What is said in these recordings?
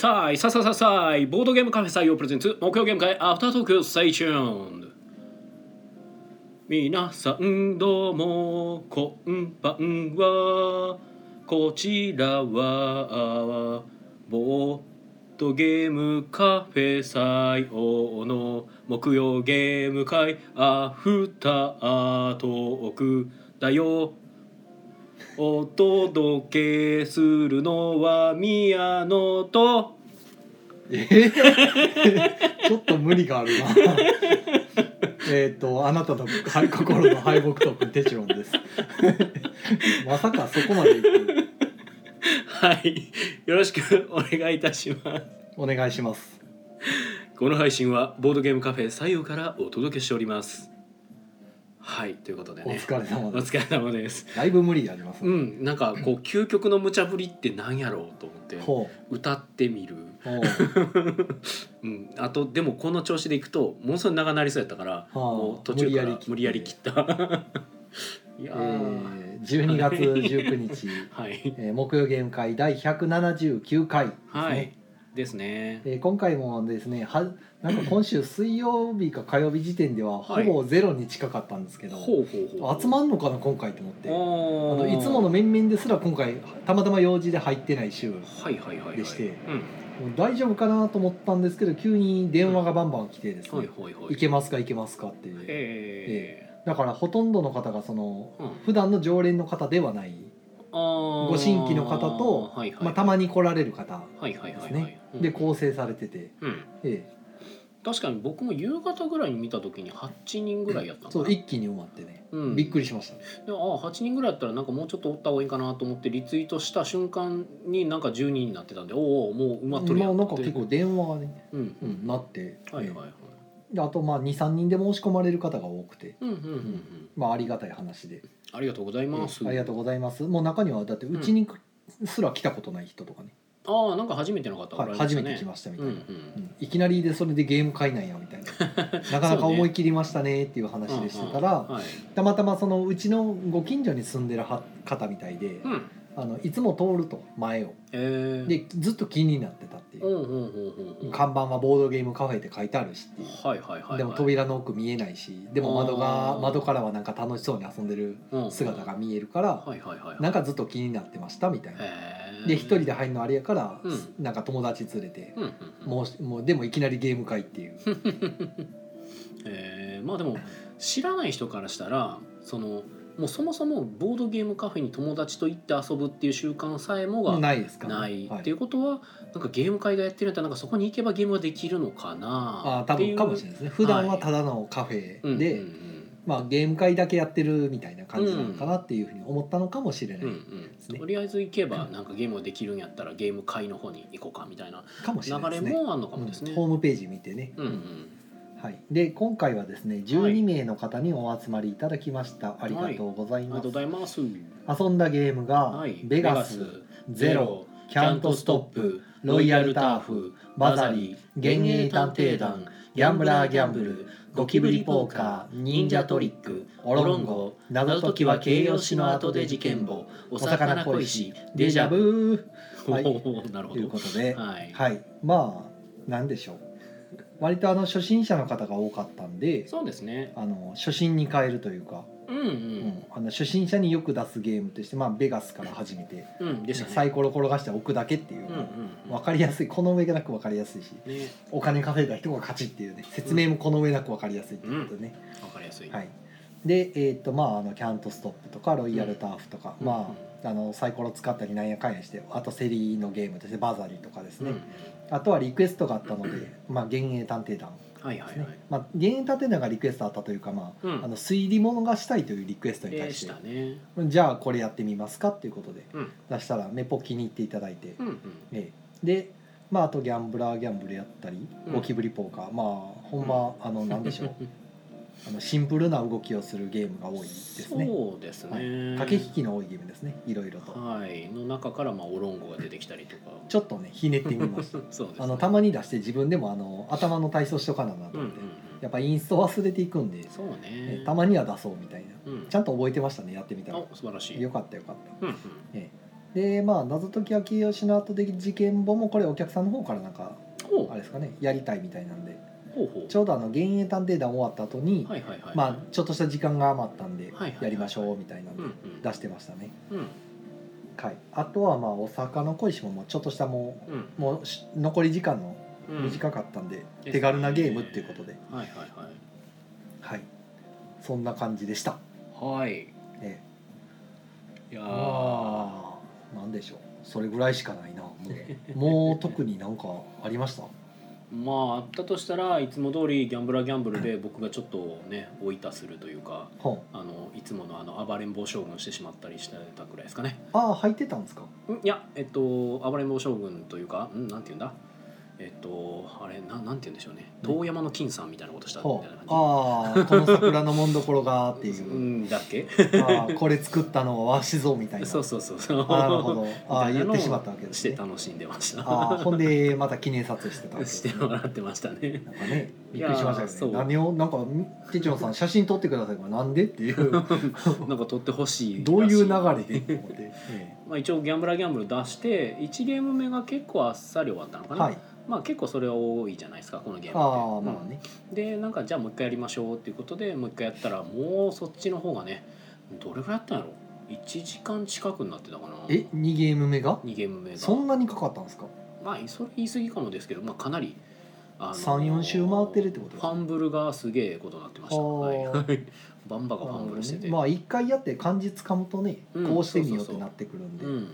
さあいささささいボードゲームカフェ採用 presents 木曜ゲーム会アフタートーク stay tune。皆さんどうもこんばんは。こちらはボードゲームカフェ採用の木曜ゲーム会アフタートークだよ。お届けするのは宮野と。え？ー ちょっと無理があるな。えっとあなたのはい心の敗北トークンテチロンです。まさかそこまでいく。はい。よろしくお願いいたします。お願いします。この配信はボードゲームカフェ採用からお届けしておりますはいということでおね疲れ様です。お疲れ様です。だいぶ無理ありますね。うんなんかこう究極の無茶ぶりってなんやろうと思ってほ歌ってみる。う。ん、あとでもこの調子でいくとものすごい長なりそうやったから、あ。もう途中から無無理やり切った。いやー、えー、12月19日、はい。えー、木曜ゲーム会第179回ですね、はいですね。えー今回もですねはなんか今週水曜日か火曜日時点ではほはい。ぼゼロに近かったんですけど、ほうほうほう集まんのかな今回と思って。あおのいつもの面々ですら今回たまたま用事で入ってない週もはいはいはいはい。でして大丈夫かなと思ったんですけど急に電話がバンバン来てですねはいはいはい「いけますかいけますか」ってえだからほとんどの方がそのーうん。普段の常連の方ではない、ご新規の方とはいはい。まあ、たまに来られる方はいはいはいはい、ですねうんで構成されてて、うん。え確かに僕も夕方ぐらいに見た時に8人ぐらいやったえ、のかな。そう一気に埋まってね、うん。びっくりしました。ねでああ8人ぐらいやったらなんかもうちょっとおった方がいいかなと思ってリツイートした瞬間になんか10人になってたんでおおもう埋まっとるやまあんなんか結構電話がね、うん。うん、なって、はいはいはい。であとまあ23人で申し込まれる方が多くて、まあ、ありがたい話で、ありがとうございます。ありがとうございます。もう中にはだってうちにすら来たことない人とかね、ああなんか初めての方おらはい、れましたね。初めて来ましたみたいな、うんうん。うん。いきなりでそれでゲーム買いなんやみたいな。なかなか思い切りましたねっていう話でしてたら、はい。たまたまそのうちのご近所に住んでるは方みたいで、うん。あのいつも通ると前を。えー、でずっと気になってたっていう、うんうんうんうんうん看板はボードゲームカフェって書いてあるしっていう、はいはいはいはい。でも扉の奥見えないしでも窓あー。が窓からはなんか楽しそうに遊んでる姿が見えるから、はいはいはいなんかずっと気になってましたみたいな。で一人で入るのあれやから、うなんか友達連れて、うんうんうん。もうもうでもいきなりゲーム会っていう。えーまあでも知らない人からしたらそのもうそもそもボードゲームカフェに友達と行って遊ぶっていう習慣さえもがないですか？ないはいっていうことはなんかゲーム会がやってるんだったらなんかそこに行けばゲームができるのかあなあ多っていう分かもしれないですね。普段はただのカフェで、うんうんまあ、ゲーム会だけやってるみたいな感じなのかなっていうふうに思ったのかもしれない、うんうんうん。とりあえず行けばなんかゲームができるんやったらゲーム会の方に行こうかみたいなかもしれないですね。流れもあるのかもですね。うん。ホームページ見てね、うんうん。はい、で今回はですね12名の方にお集まりいただきました、ありがとうございありがます、とうございます。遊んだゲームが、はい。ベガスゼロキャントストップロイヤルターフバザリ幻影探偵団ギャンブラーギャンブルゴキブリポーカー忍者トリックオロンゴ謎解きは形容詞の後で事件簿お魚恋しデジャブはいなるほど。ということではい。はいまあなんでしょう割とあの初心者の方が多かったんでそうですね。あの初心に変えるというか、うんううんん、あの初心者によく出すゲームとして、まあ、ベガスから始めて、うんね。サイコロ転がして置くだけっていう、うんうんうん。分かりやすい。この上がなく分かりやすいしね、お金稼いだ人が勝ちっていうね説明もこの上なく分かりやすいっていうことでね、わかりやすい。はい。でえっ、とまああのキャントストップとかロイヤルターフとか、うんまああのサイコロ使ったりなんやかんやしてあと競りのゲームとしてバザリとかですね、うん。あとはリクエストがあったので、まあ、幻影探偵団はいはいはい。まあ、幻影探偵団がリクエストあったというか、まあうん。あの推理物がしたいというリクエストに対でししてたね。じゃあこれやってみますかっていうことでうん。出したらめっぽ気に入っていただいて、うんうん。ええ。で、まあ、あとギャンブラーギャンブルやったりうん。ゴキブリポーカー、まあほんま、あのなんでしょう あのシンプルな動きをするゲームが多いですねそうですね。駆け引きの多いゲームですねいろいろとはいの中からまあオロンゴが出てきたりとか。ちょっとねひねってみました そうです、ね。あのたまに出して自分でもあの頭の体操しとかななとうんうん思って、やっぱインスト忘れていくんで、そうねえ。たまには出そうみたいなうん。ちゃんと覚えてましたねやってみたらあ素晴らしい。よかったよかったうんうん。えでまあ謎解きは清吉の後的事件簿もこれお客さんの方からなんかあれですかねやりたいみたいなんでちょうどあの「幻影探偵団」終わった後に、はいはいはいまあちょっとした時間が余ったんでやりましょうみたいなんでうんうん出してましたね、うん。はい、あとはまあ大阪の小石ももうちょっとしたもうん。うもうし残り時間のうん。短かったんで、うん手軽なゲームっていうことで、はいはいはい。はい。そんな感じでした、はい。ね、いやなんでしょう。それぐらいしかないな。もうもう特になんかありました？まああったとしたらいつも通りギャンブラーギャンブルで僕がちょっとねおいたするというかほあのいつものあの暴れん坊将軍してしまったりしてたくらいですかね。うああ入ってたんですか？んいやえっと暴れん坊将軍というかんなんていうんだ？えっとあれななんて言うんでしょうね。遠山の金さんみたいなことしたみほたいうな感ああこの桜のもんどころがってじいう。うんだっけ？ああこれ作ったのはわしぞみたいな。そうそうそうそう。あなるほど。ああ言ってしまったわけですね。して楽しんでました。ああほんでまた記念撮影してたわけ。でしてもらってましたね。なんかねびっくりしましたよね。何をなんか手帳さん写真撮ってくださいなんで？っていうなんか撮ってほしいどういう流れ？で まあ、一応ギャンブラーギャンブル出して1ゲーム目が結構あっさり終わったのかな、えはいまあ結構それは多いじゃないですかこのゲームって。ああまあねうん。でなんかじゃあもう一回やりましょうっていうことでもう一回やったらもうそっちの方がねどれぐらいやったんやろ1時間近くになってたかな。え二ゲーム目が？2ゲーム目が。そんなにかかったんですか？まあそれ言い過ぎかもですけど、まあ、かなり、あのー三四周回ってるってことですか？ファンブルがすげえことになってました。ははいあ。はい。バンバがファンブルしてて、まあ一回やって漢字つかむとね、うんこうしてみようってそうそうそう。なってくるんで、うん。で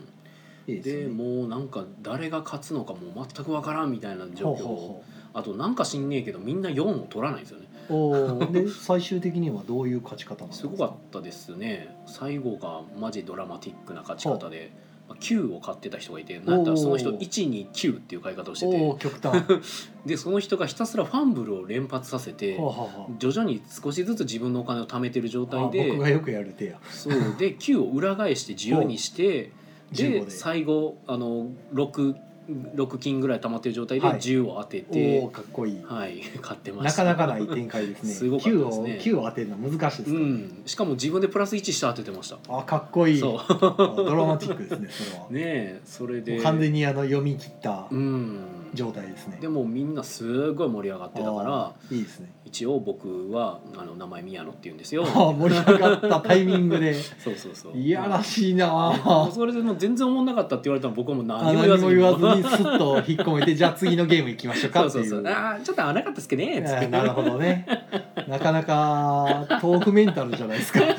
いいでね。もうなんか誰が勝つのかもう全くわからんみたいな状況。あとなんか知んねえけどみんな4を取らないんですよね。おー。で最終的にはどういう勝ち方なんですすかごかったですね。最後がマジドラマティックな勝ち方で、まあ、9を買ってた人がいてなんやったらその人おー129っていう買い方をしてて。極端。は でその人がひたすらファンブルを連発させて徐々に少しずつ自分のお金を貯めてる状あ態であ僕がよくやる手や。そう。で9を裏返して自由にして15で。で最後あの 6, 6金ぐらい溜まってる状態ではい。10を当ておておかっこいい。はい、買ってまなした。かなかない展開ですね。すごね9を9を当てるの難しいですうか。ら、ん、しかも自分でプラス1して当ててました。あかっこいい。そう。あドラマティックですねそれは、ねえそれで。完全にあの読み切ったうん状態ですね、でもみんなすごい盛り上がってたからいいですね。一応僕はあの名前宮野って言うんですよ。ああ盛り上がったタイミングで。そうそうそう。いやらしいなそれでもう全然思んなかったって言われたら僕はも何何も言わずににスッと引っ込めてじゃあ次のゲーム行きましょうかっていうそう。ああちょっと合わなかったですけどね。つってあーなるほどね。なかなか豆腐メンタルじゃないですか。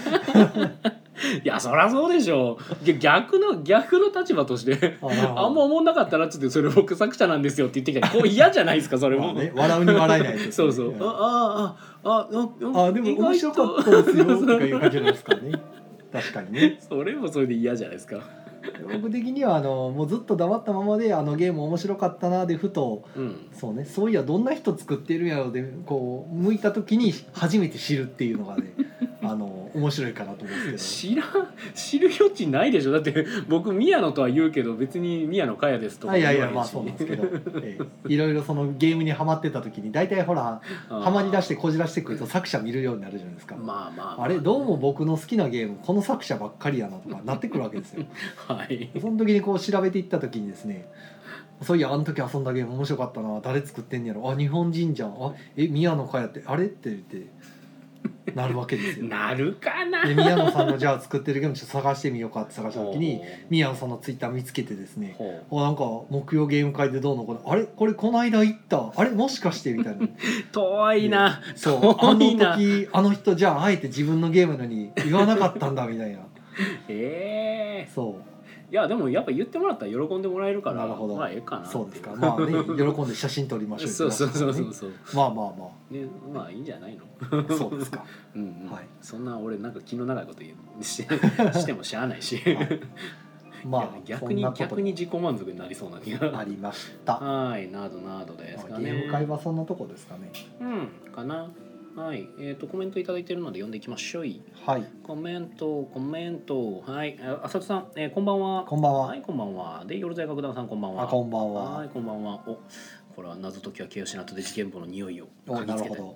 いやそりゃそうでしょう。ぎ逆の逆の立場としてあんま思んなかったなっつってそれ僕作者なんですよって言ってきた。らこう嫌じゃないですかそれも、まあね、笑うに笑えないですそうそう。ねああああああでも面白かったですよとかいう感じなんですかね。確かにね。それもそれで嫌じゃないですか 僕的にはあのもうずっと黙ったままであのゲーム面白かったなでふとうん。そうねそういやどんな人作ってるんやろうでこう向いた時に初めて知るっていうのがね あの面白いかなと思うんです知らん知る余地ないでしょ。だって僕宮野とは言うけど別に宮野佳代ですとかけどあいやいやまあそうなんですけど、ええ。いろいろそのゲームにはまってた時に大体ほらはまり出してこじらしてくると作者見るようになるじゃないですか、まあまあ。あれどうも僕の好きなゲームこの作者ばっかりやなとかなってくるわけですよ はい。その時にこう調べていった時にですねそういやあの時遊んだゲーム面白かったな。誰作ってんねやろあ日本人じゃんあえ宮野佳代ってあれ？って言ってなるわけですよ。なるかな。で宮野さんのじゃあ作ってるゲームちょっと探してみようかって探した時に宮野さんのツイッター見つけてですねあなんか木曜ゲーム会でどうのこうのあれ？これこの間行ったあれ？もしかして？みたいな。遠いな。そう。あの時あの人じゃああえて自分のゲームのに言わなかったんだみたいな。ええそいやでもやっぱ言ってもらったら喜んでもらえるからなるほど。まあええかなう。そうですか。まあね喜んで写真撮りましょう そうそうそうそうそう。まあまあまねまあいいんじゃないの？あ そうですか。うんうん。はい。そんな俺なんか気の長いこと言うししてもしゃあないし。まあ逆に逆に自己満足になりそうな気が。ありました。はい。などなどですかね。ゲーム会はそんなとこですかね。うん。かなはい。えっ、とコメントいただいてるので読んでいきましょう。はい。コメントコメント。はい。あ浅田さん、えーこんばんは。こんばんは、はいこんばんは。で夜在楽団さんこんばんは。あこんばんは。はいこんばんは。おこれは謎解きは清しなとで事件簿の匂いをお嗅ぎつけて。なるほ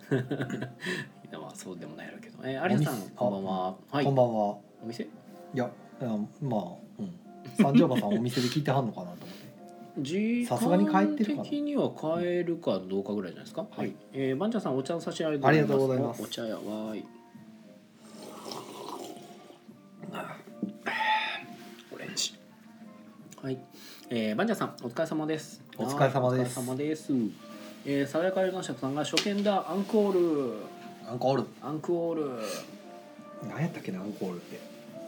ど、まあそうでもないやろうけど。えー、有吉さんこんばんは。はい。こんばんは。お 店？いやうんまあうん。三条馬さんお店で聞いてはんのかなと思って時さすがに帰ってるかな間的には帰るかどうかぐらいじゃないですか？はいえー、バンチャさんお茶の差し上げありがとうございますお茶やわーい。オレンジ。はい。えー、バンチャさんお疲れ様です。お疲れ様ですお疲れ様です。えー、爽やか映画社さんが初見だアンコールアンコールアンクオール何やったっけなアンコールって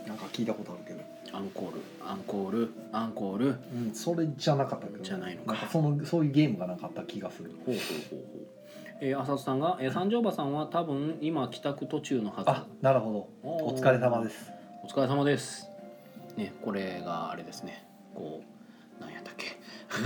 なんか聞いたことあるけどアンコールアンコールアンコールうんそれじゃなかったけどじゃないのかんかそのそういうゲームがなかった気がするほうほうほうほう。えー、浅田さんが、えー、三条馬さんは多分今帰宅途中のはず。あなるほどお疲れ様ですお疲れ様です。ね、これがあれですね。こう、なんやったっけ。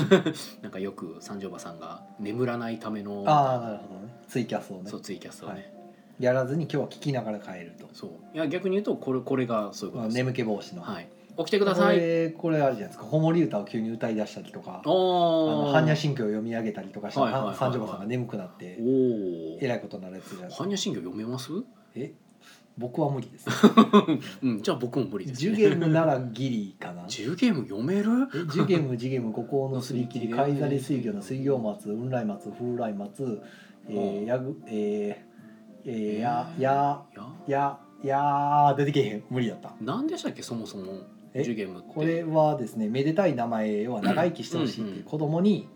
なんかよく三条馬さんが眠らないための。ああなるほどねツイキャスをねそう、ツイキャスをね。はいやらずに今日は聞きながら帰るとそう、いや、逆に言うと、これ、これがそういうことです。眠気防止のはい。起きてください。これこれあるじゃないですか子守歌を急に歌い出したりとかあおの般若心経を読み上げたりとかしたはいは三条馬さんが眠くなって。えらいことになるやつじゃないですか般若心経読めます？え？僕は無理です うん、じゃあ、僕も無理です、ね。10ゲームならギリかな10ゲーム読める？え10ゲーム10ゲーム五行のすり切り海ザリ水魚の水行松雲来松風来松えー、やぐえー、えー、ややいや。や出てけへん無理やったなんでしたっけ、そもそも。え10ゲームって。これはですねめでたい名前要は長生きしてほしいっていう子供に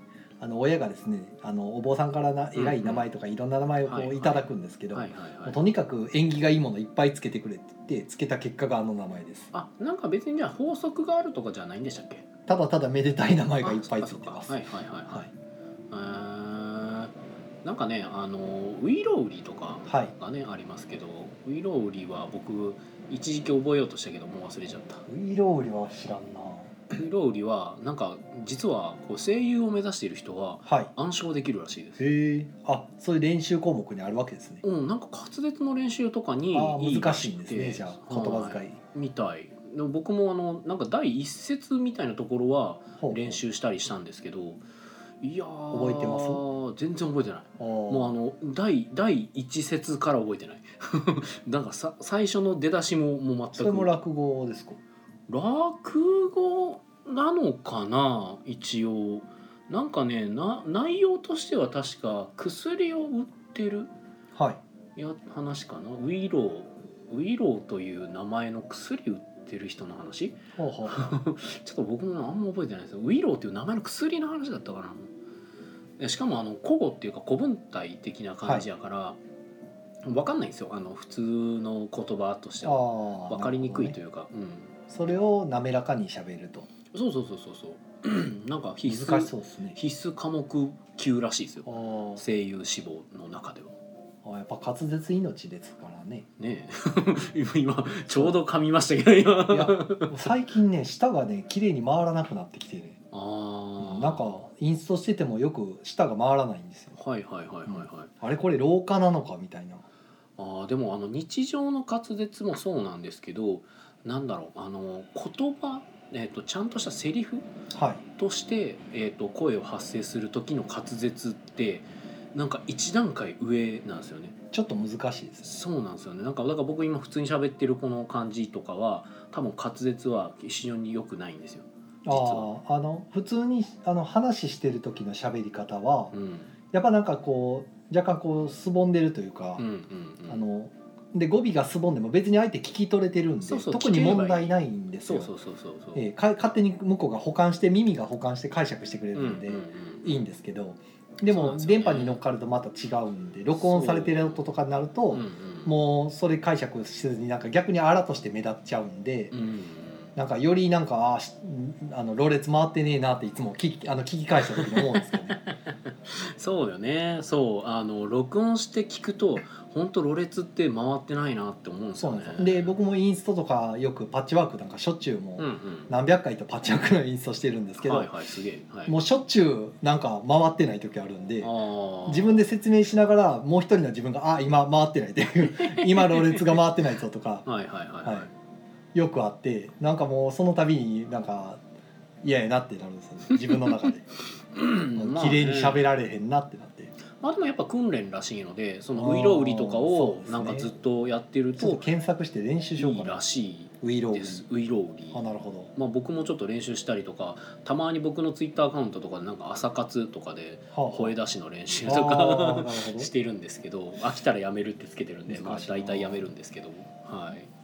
あの親がですねあのお坊さんからな偉い名前とかいろんな名前をこはいはいういただくんですけど、はいはいはい。とにかく縁起がいいものいっぱいつけてくれって言ってつけた結果があの名前ですあ、なんか別にじゃあ法則があるとかじゃないんでしたっけ？ただただめでたい名前がいっぱいついてますはいはいはいは。はいなんかね、あのウイロウリとかはいがねありますけど、ウイロウリは僕一時期覚えようとしたけどもう忘れちゃった。ウイロウリは知らんな。ウイロウリはなんか実はこう声優を目指している人ははい。暗唱できるらしいです。へえ。あそういう練習項目にあるわけですね。うん、なんか滑舌の練習とかにいい難しいんですねじゃあ言葉は遣い。みたい。でも僕もあのなんか第一節みたいなところはほう練習したりしたんですけどいやー覚えてます？全然覚えてない。もうあもの第第一節から覚えてない なんかさ最初の出だしももう全く。それも落語ですか？落語なのかな？一応。なんかねな内容としては確か薬を売ってるはい。や話かな？ウィロー。ウィローという名前の薬売ってる人の話？ほうほうほう。ちょっと僕もあんま覚えてないです。ウィローっていう名前の薬の話だったかな？でしかもあの古語っていうか古文体的な感じやから、わかんないんですよ。あの普通の言葉としては。ああわかりにくいとういうか、それを滑らかに喋ると。うん、そうそうそうそうそう。なんか必須難しそうですね。必須科目級らしいですよ。あー。声優志望の中では。あやっぱ滑舌命ですからね。ねえ。今今ちょうど噛みましたけど今。いや最近ね舌がね綺麗に回らなくなってきてね。ああなんかインストしててもよく舌が回らないんですよ。はいはいはいはいはい、あれこれ老化なのかみたいなあーでもあの日常の滑舌もそうなんですけどなんだろうあの言葉、えー、とちゃんとしたセリフはい。として、えー、と声を発声する時の滑舌ってなんか一段階上なんですよね。ちょっと難しいですそうなんですよね。なんかだから僕今普通に喋ってるこの感じとかは多分滑舌は非常に良くないんですよ。実は。あの普通にあの話してる時の喋り方はうん。やっぱなんかこう若干こうすぼんでるというか、うんうんうん。あので語尾がすぼんでも別に相手聞き取れてるんで特に問題ないんですよ。えーか勝手に向こうが補完して耳が補完して解釈してくれるんで、うんうんうんいいんですけどでも電波に乗っかるとまた違うんで録音されてる音とかになると、うんうん。もうそれ解釈せずになんか逆にあらとして目立っちゃうんで、うんなんかよりなんかああのろれつ回ってねえなっていつも聞きあの聞き返した時に思うんですけどね。そうよね。そう。あの録音して聞くと本当ろれつって回ってないなって思うんですよね。で僕もインストとかよくパッチワークなんかしょっちゅうもう何百回とパッチワークのインストしてるんですけど、はいはいすげえ、はい、もうしょっちゅうなんか回ってない時あるんで自分で説明しながらもう一人の自分が「あ今回ってない」っていう「今ろれつが回ってないぞ」とか。はいはいはいはい、はいよくあってなんかもうその度になんか嫌やなってなるんですよね。自分の中で。うん。まあね綺麗に喋られへんなってなって。まあでもやっぱ訓練らしいのでそのウイロウリとかそうですね。をなんかずっとやってるちょっとと検索して練習しよういいからなしいウイロウリ。ですウイロウリ。あなるほど。まあ、僕もちょっと練習したりとかたまに僕のツイッターアカウントとかでなんか朝活とかで声出しの練習とあー なるかほど。してるんですけど飽きたらやめるってつけてるんでまあ難しいな大体やめるんですけどはい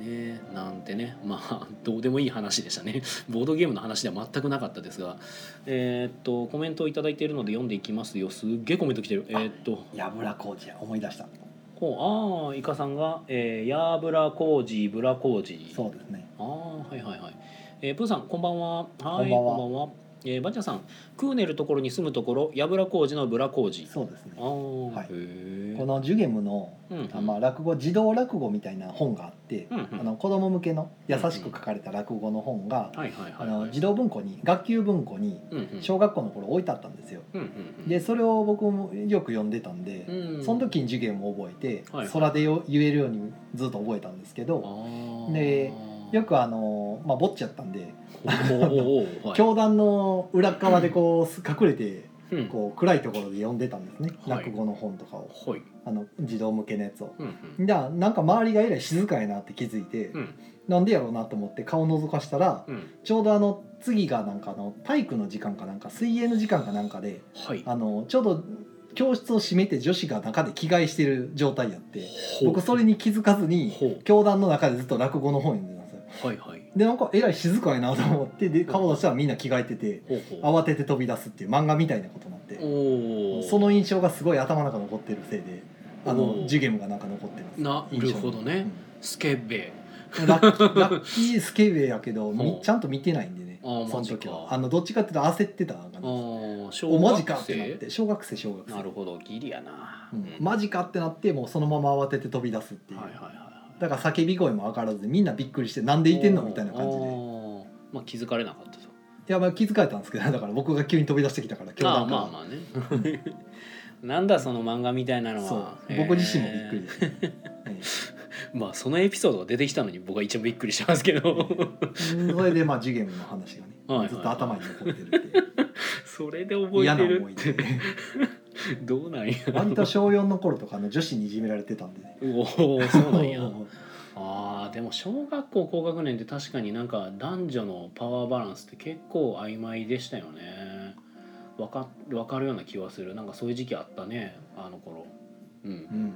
ねえなんてねまあ どうでもいい話でしたね。ボードゲームの話では全くなかったですがえーっとコメントを頂いただいているので読んでいきますよ。すっげえコメント来てる。えーっと。やぶら工事や思い出した。ほうああイカさんが、えー、ヤーブラコージブラコージそうですね。ああはいはいはい。えー、プーさんこんばんは。はいこんばんは。こんばんは。えー、バンチャさんクーネルところに住むところ櫓工事のブラ工事。そうですね。はい。このジュゲムのうんうん。あまあ落語児童落語みたいな本があってうんうん。あの子供向けの優しく書かれた落語の本がはいはいあはいはい。の児童文庫に学級文庫にうんうん。小学校の頃置いてあったんですよ。うんうんうん。でそれを僕もよく読んでたんでうん。その時に授業も覚えてはい空でよ言えるようにずっと覚えたんですけどでよくあのまあぼっちやったんで教団の裏側でこう隠れてうん。こう暗いところで読んでたんですね。はい。落語の本とかを。はい。あの児童向けのやつを。じゃあなんか周りがえらい静かやなって気づいて、うん。なんでやろうなと思って顔覗かしたらうん。ちょうどあの次がなんかあの体育の時間かなんか水泳の時間かなんかではい。あのちょうど教室を閉めて女子が中で着替えしてる状態やって僕それに気づかずに教団の中でずっと落語の本読んではいはい。でなんかえらい静かやなと思ってで顔出したらみんな着替えててほうほう。慌てて飛び出すっていう漫画みたいなことになって。おおその印象がすごい頭の中に残ってるせいであおのー。ジュゲムがなんか残ってます。なるほどね。スケベ。うんラッキー ラッキースケベやけどみちゃんと見てないんでねあーそのマジか。時は。あのどっちかっていうと焦ってたかあなー小おマジ学かってなっ生。て小学生小学生。なるほどギリやな、うん。うんマジかってなってもうそのまま慌てて飛び出すっていう、はいはいはいはいだから叫び声も上がらずみんなびっくりしてなんでいてんのみたいな感じで。まあ気づかれなかったとやまあ気づかれたんですけどだから僕が急に飛び出してきたから教ああ団から、まあまあね。なんだその漫画みたいなのは。そう。僕自身もびっくりで。すね、えまあそのエピソードが出てきたのに僕は一番びっくりしてますけど。それでまあジュゲムの話がねはいはいずっと頭に残ってるっていう。それで覚嫌えてるな思い出 どうなんや割と小4の頃とかあの女子にいじめられてたんでね。おおそうなんや。あーでも小学校高学年って確かになんか男女のパワーバランスって結構曖昧でしたよね。わかわかるような気はする。なんかそういう時期あったねあの頃。うん。うん。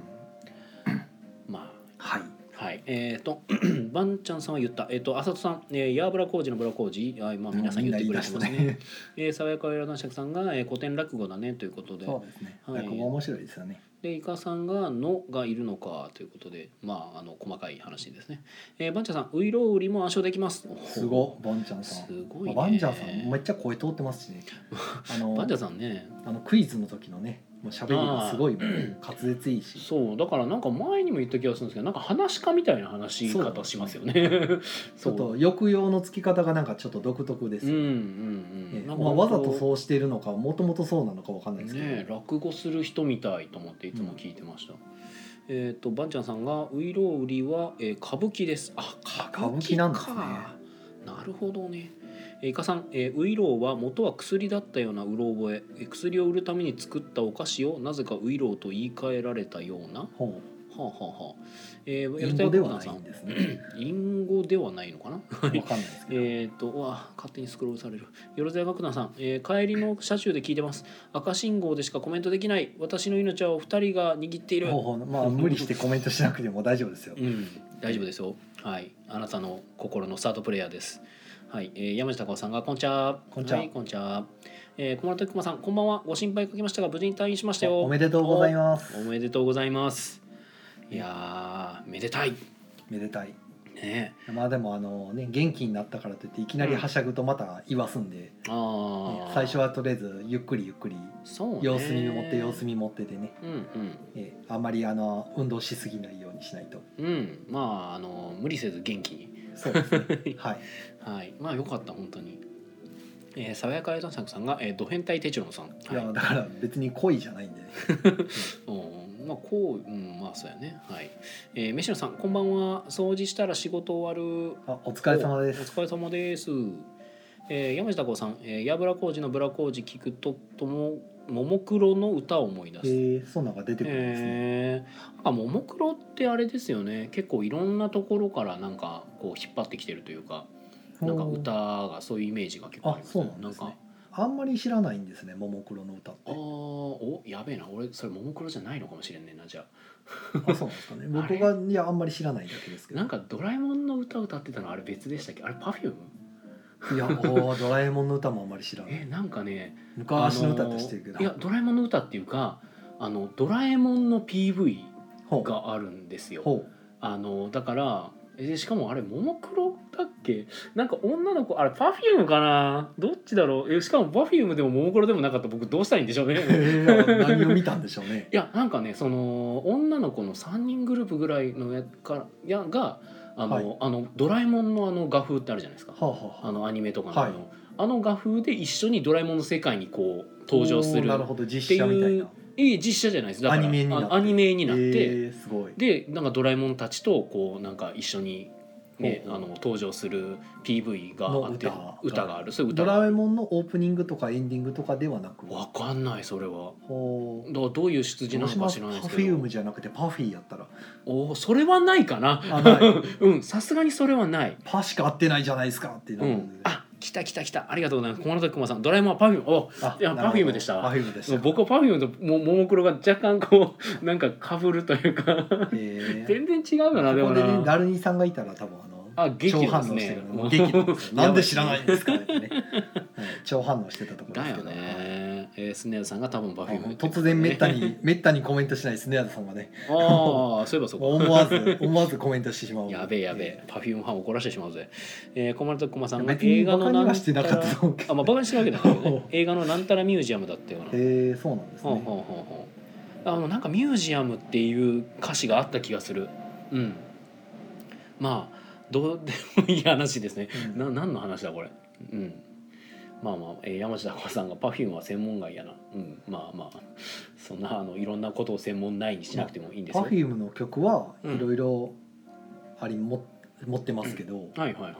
まはい。あはい。えっ、と バンちゃんさんは言った。えっ、と浅戸さん、えー、ヤーブラ工事のブラ工事。あまあ皆さん言ってくれてますね、えー、爽やかやら男爵さんが、えー、古典落語だねということで。そうですね。はい。落語面白いですよね。でイカさんが「の」がいるのかということで。まああの細かい話ですね、えー、バンチャさんウイロウリも圧勝できます。すごバンちゃんさん。すごいね。バンちゃんさんめっちゃ声通ってますしね。あのバンチャさんね。あのクイズの時のねもう喋りがすごいもう滑舌いいし。そうだからなんか前にも言った気がするんですけどなんか話し家みたいな話し方しますよね。ちょっと抑揚のつき方がなんかちょっと独特ですよ、うんうんうえんなんかまあ、わざとうそうしてるのかもともとそうなのかわかんないですけど、ね落語する人みたいと思っていつも聞いてました、えっ、とバンちゃんさんがウイロウリは、えー歌舞伎です。あ歌舞伎なんですね。なるほどね。えーイカさん、えーウイロウは元は薬だったようなうろ覚え。えー薬を売るために作ったお菓子をなぜかウイロウと言い換えられたような。はほあ、はあはあ。えー、うやりたいではないんですね。隠語ではないのかな？わかんないですけど、えっとうわ勝手にスクロールされる。よろずや楽団さん、えー帰りの車中で聞いてます。赤信号でしかコメントできない。私の命はお二人が握っている。まあ無理してコメントしなくても大丈夫ですよ。うん。大丈夫ですよ。はい。あなたの心のスタートプレイヤーですはい、えー、山下孝さんがこんちゃこんちゃはい、こんちゃえー、小室徳馬さんこんばんは。ご心配かけましたが無事に退院しましたよ。おめでとうございます。おめでとうございます。いやーめでたい。めでたい。ね。まあでもあのね元気になったからといっていきなりはしゃぐとまた言わすんで、ああ最初はとりあえずゆっくりゆっくりそうね。様子見持って様子見持ってでね、うんえあんまりあの運動しすぎないようにしないと。うんうん。まああの無理せず元気にそうですね。はい。はい。まあよかった本当に。えー、爽やかエイトさんさんが、えー、ド変態手帳さん、いはい。やだから別に恋じゃないんでね。うん。まあこう、うん、まあそうやね。はい、えー、飯野さんこんばんは。掃除したら仕事終わる。あお疲れ様でおす疲れ様です。えー、山下孝さん、えー、矢倉工事のブラ工事聞くとともももクロの歌を思い出す。えー、そんなんが出てくるんですね、えー、なんかももクロってあれですよね。結構いろんなところからなんかこう引っ張ってきてるというかなんか歌がそういうイメージが結構ありますあそうなんですね。か。あんまり知らないんですねももクロの歌って。あーおやべえな。俺それももクロじゃないのかもしれんねえなじゃあ。そうなんですかね。僕がいやあんまり知らないだけですけど。あなんかドラえもんの歌歌ってたのあれ別でしたっけ？あれパフュームいやおードラえもんの歌もあんまり知らないえなんかね昔の歌って知ってるけど、あのいやドラえもんの歌っていうかあのドラえもんの PV があるんですよ。ほあのだからえしかもあれももクロだっけ？なんか女の子あれパフュームかな？どっちだろう？えしかもパフュームでもももクロでもなかったら僕どうしたらいいんでしょうね？何を見たんでしょうね。いやなんかねその女の子の3人グループぐらいのやからやがあの、はい。あのドラえもんのあの画風ってあるじゃないですか。はあ、はあはあ。あのアニメとかの、はい。あの画風で一緒にドラえもんの世界にこう登場する。おーなるほど。実写みたいな。ええ実写じゃないですだからアニメになって。あアニメになって、えー、すごい。でなんかドラえもんたちとこうなんか一緒に、ね、あの登場する PV があっての歌歌がある。そういうド歌。がラえもんのオープニングとかエンディングとかではなく。わかんないそれは。ほう。だからどういう出自なのか知らないですけど。パフュームじゃなくてパフィーやったら。おーそれはないかな。うんさすがにそれはない。パしか合ってないじゃないですかってなるんで、うん。あ来た来た来た。ありがとうございます。小室くまさん。ドラえもんはパフューム。おあいやパフュームでした。パフュームでした。僕はパフュームともももクロが若干こう なんかかぶるというか。えー。全然違うよなでもここでねなダルニさんがいたら多分あのあ激怒超反応してる。もう激怒ですよ なんで知らないんですかね。超反応してたところでだよすけど。ね、えー、スネアさんが多分パフューム突然めったにめったにコメントしないスネアさんがね。ああそういえばそうか。思わず思わずコメントしてしまう。やべえやべえ、パフュームファン怒らせてしまうぜ。えー、小丸と駒さんが映画のなんたと思うけどあ、まあ、バカにしてるわけだけどね。映画のなんたらミュージアムだったよな。へえそうなんですほうねほうほうほう。あのなんかミュージアムっていう歌詞があった気がする。うん。まあどうでもいい話ですね。うんな何の話だこれ？うん。まあまあ、えー、山下子さんが Perfume は専門外やな。うん。まあまあそんなあのいろんなことを専門内にしなくてもいいんですよ。パフュームの曲はうんいろいろありも持ってますけど、はいはいはい。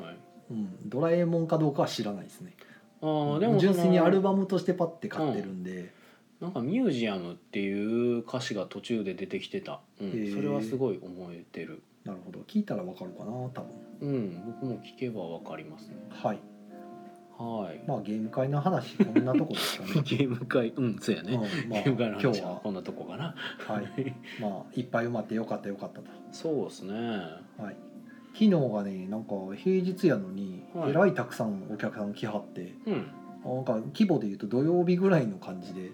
うん、ドラえもんかどうかは知らないですねああでも純粋にアルバムとしてパッて買ってるんで、なんかミュージアムっていう歌詞が途中で出てきてた、うんそれはすごい覚えてるなるほど。聞いたらわかるかな多分。うん僕も聞けばわかりますね。はい。はい、まあゲーム会の話こんなとこですかね。ゲーム会うんそうやね、うんまあゲーム会の今日は話はこんなとこかな。は。い。まあいっぱい埋まってよかったよかったと。そうですね。はい。昨日がねなんか平日やのにはい。えらいたくさんお客さん来はって、うん。なんか規模でいうと土曜日ぐらいの感じで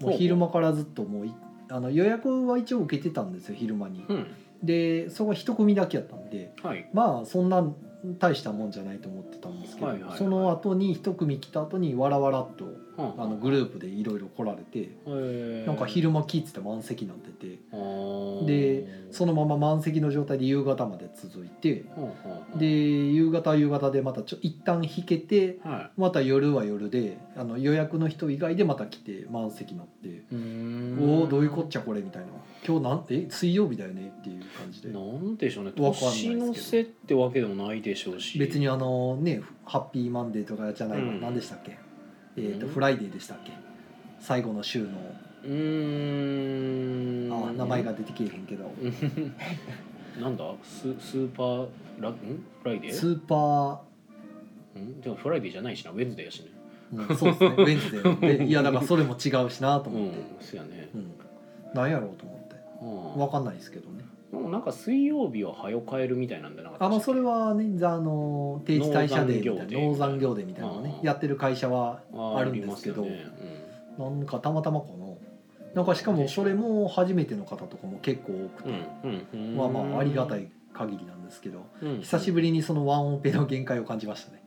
もう昼間からずっともういあの予約は一応受けてたんですよ昼間に。うんでそこは一組だけやったんではい。まあそんな大したもんじゃないと思ってたんですけど、はいはいはいその後に一組来た後にわらわらっとはあのグループでいろいろ来られて、なんか昼間聞いてて満席になっててでそのまま満席の状態で夕方まで続いてで夕方は夕方でまたちょ一旦引けてはまた夜は夜であの予約の人以外でまた来て満席になっておおどういうこっちゃこれみたいな。今日なんえ水曜日だよねっていう感じで。なんでしょうね。年の瀬ってわけでもないでしょうし。別にあのねハッピーマンデーとかじゃないわ、うん。何でしたっけ？えっ、とうん。フライデーでしたっけ？最後の週の。うーん。あ名前が出てけえへんけど。なんだ？ススーパーラん？フライデー？スーパん？でもフライデーじゃないしな。ウェンズデーやしね。ー、うん、そうですね。ウェンズデー。でいやだからそれも違うしなとうん思って、そうやね。うん。なんやろうと思って。うん。わかんないですけどねでもなんか水曜日は早変えるみたいなんでなあまあそれはねざあの定時退社デーみたいな農産農産業デーみたいなのをねうんやってる会社はああるんですけどありますよね。なんかたまたまかな。なんかしかもそれも初めての方とかも結構多くて、うんうんうん。まあまあありがたい限りなんですけどうん。久しぶりにそのワンオペの限界を感じましたね。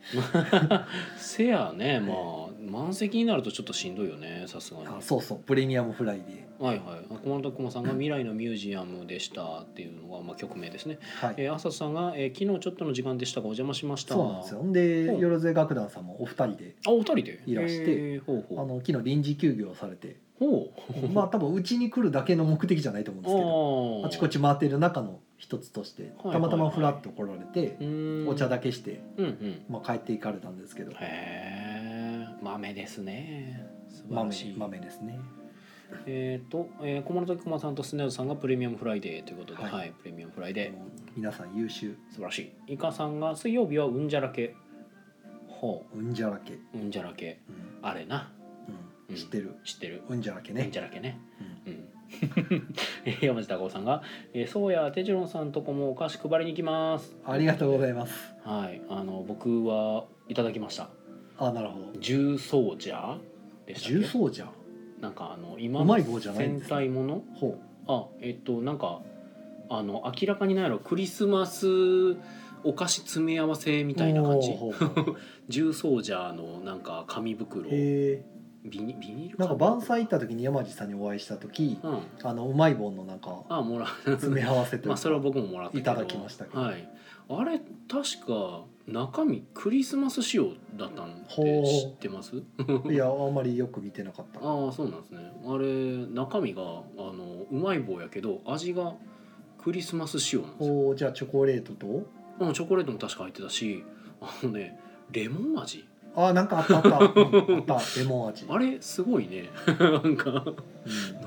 せやねまあ満席になるとちょっとしんどいよねさすがに。あそうそうプレミアムフライデはいはい。小丸と駒さんが未来のミュージアムでしたっていうのがまあ曲名ですね。ーはい、えー、朝さんが、えー、昨日ちょっとの時間でしたがお邪魔しました。そうなんですよ。でう。んよろず楽団さんもお二人であお二人で？いらしてえーほうあほう。の昨日臨時休業されて。ほう。まあ多分うちに来るだけの目的じゃないと思うんですけど あちこちち回ってる中の一つとしてはいたまたまフラッと来られてお茶だだけして、まあ、帰っていかれたんですけど。へえ豆ですね。素晴豆らしい。豆ですね。えっ、と、えー、小室時駒さんとスネアズさんがプレミアムフライデーということで、は、はいいプレミアムフライデー。皆さん優秀。素晴らしい。イカさんが水曜日はうんじゃらけ。ほう。んじゃらけ、う、うんじゃらけ。うん。あれな、うん、知ってる。知ってる。うんじゃらけね。うんじゃらけね。うん。うん。え ー山地孝さんが、えー、そうやテジロンさんとこもお菓子配りに行きます。ありがとうございます。はい、あの僕はいただきました。あなるほど。重奏者でした重曹じゃんなんかあの今うまい棒じゃないん戦隊もの？ほあえっとなんかあの明らかにないのクリスマスお菓子詰め合わせみうたいな感じ。重奏者のなんか紙袋。へビニビニールえなんかか晩祭行った時に山地さんにお会いした時うん。あのうまい棒のなんかあもらう。詰め合わせというか まあそれは僕ももらったいただきましたけど。はい。あれ確か中身クリスマス仕様だったんで知ってます？いやあんまりよく見てなかった。ああそうなんですね。あれ中身があのうまい棒やけど味がクリスマス仕様なんですよ。おーじゃあチョコレートと？うんチョコレートも確か入ってたしあのねレモン味あなんかあったあった、うんあった。レモン味。あれすごいね。なんか。う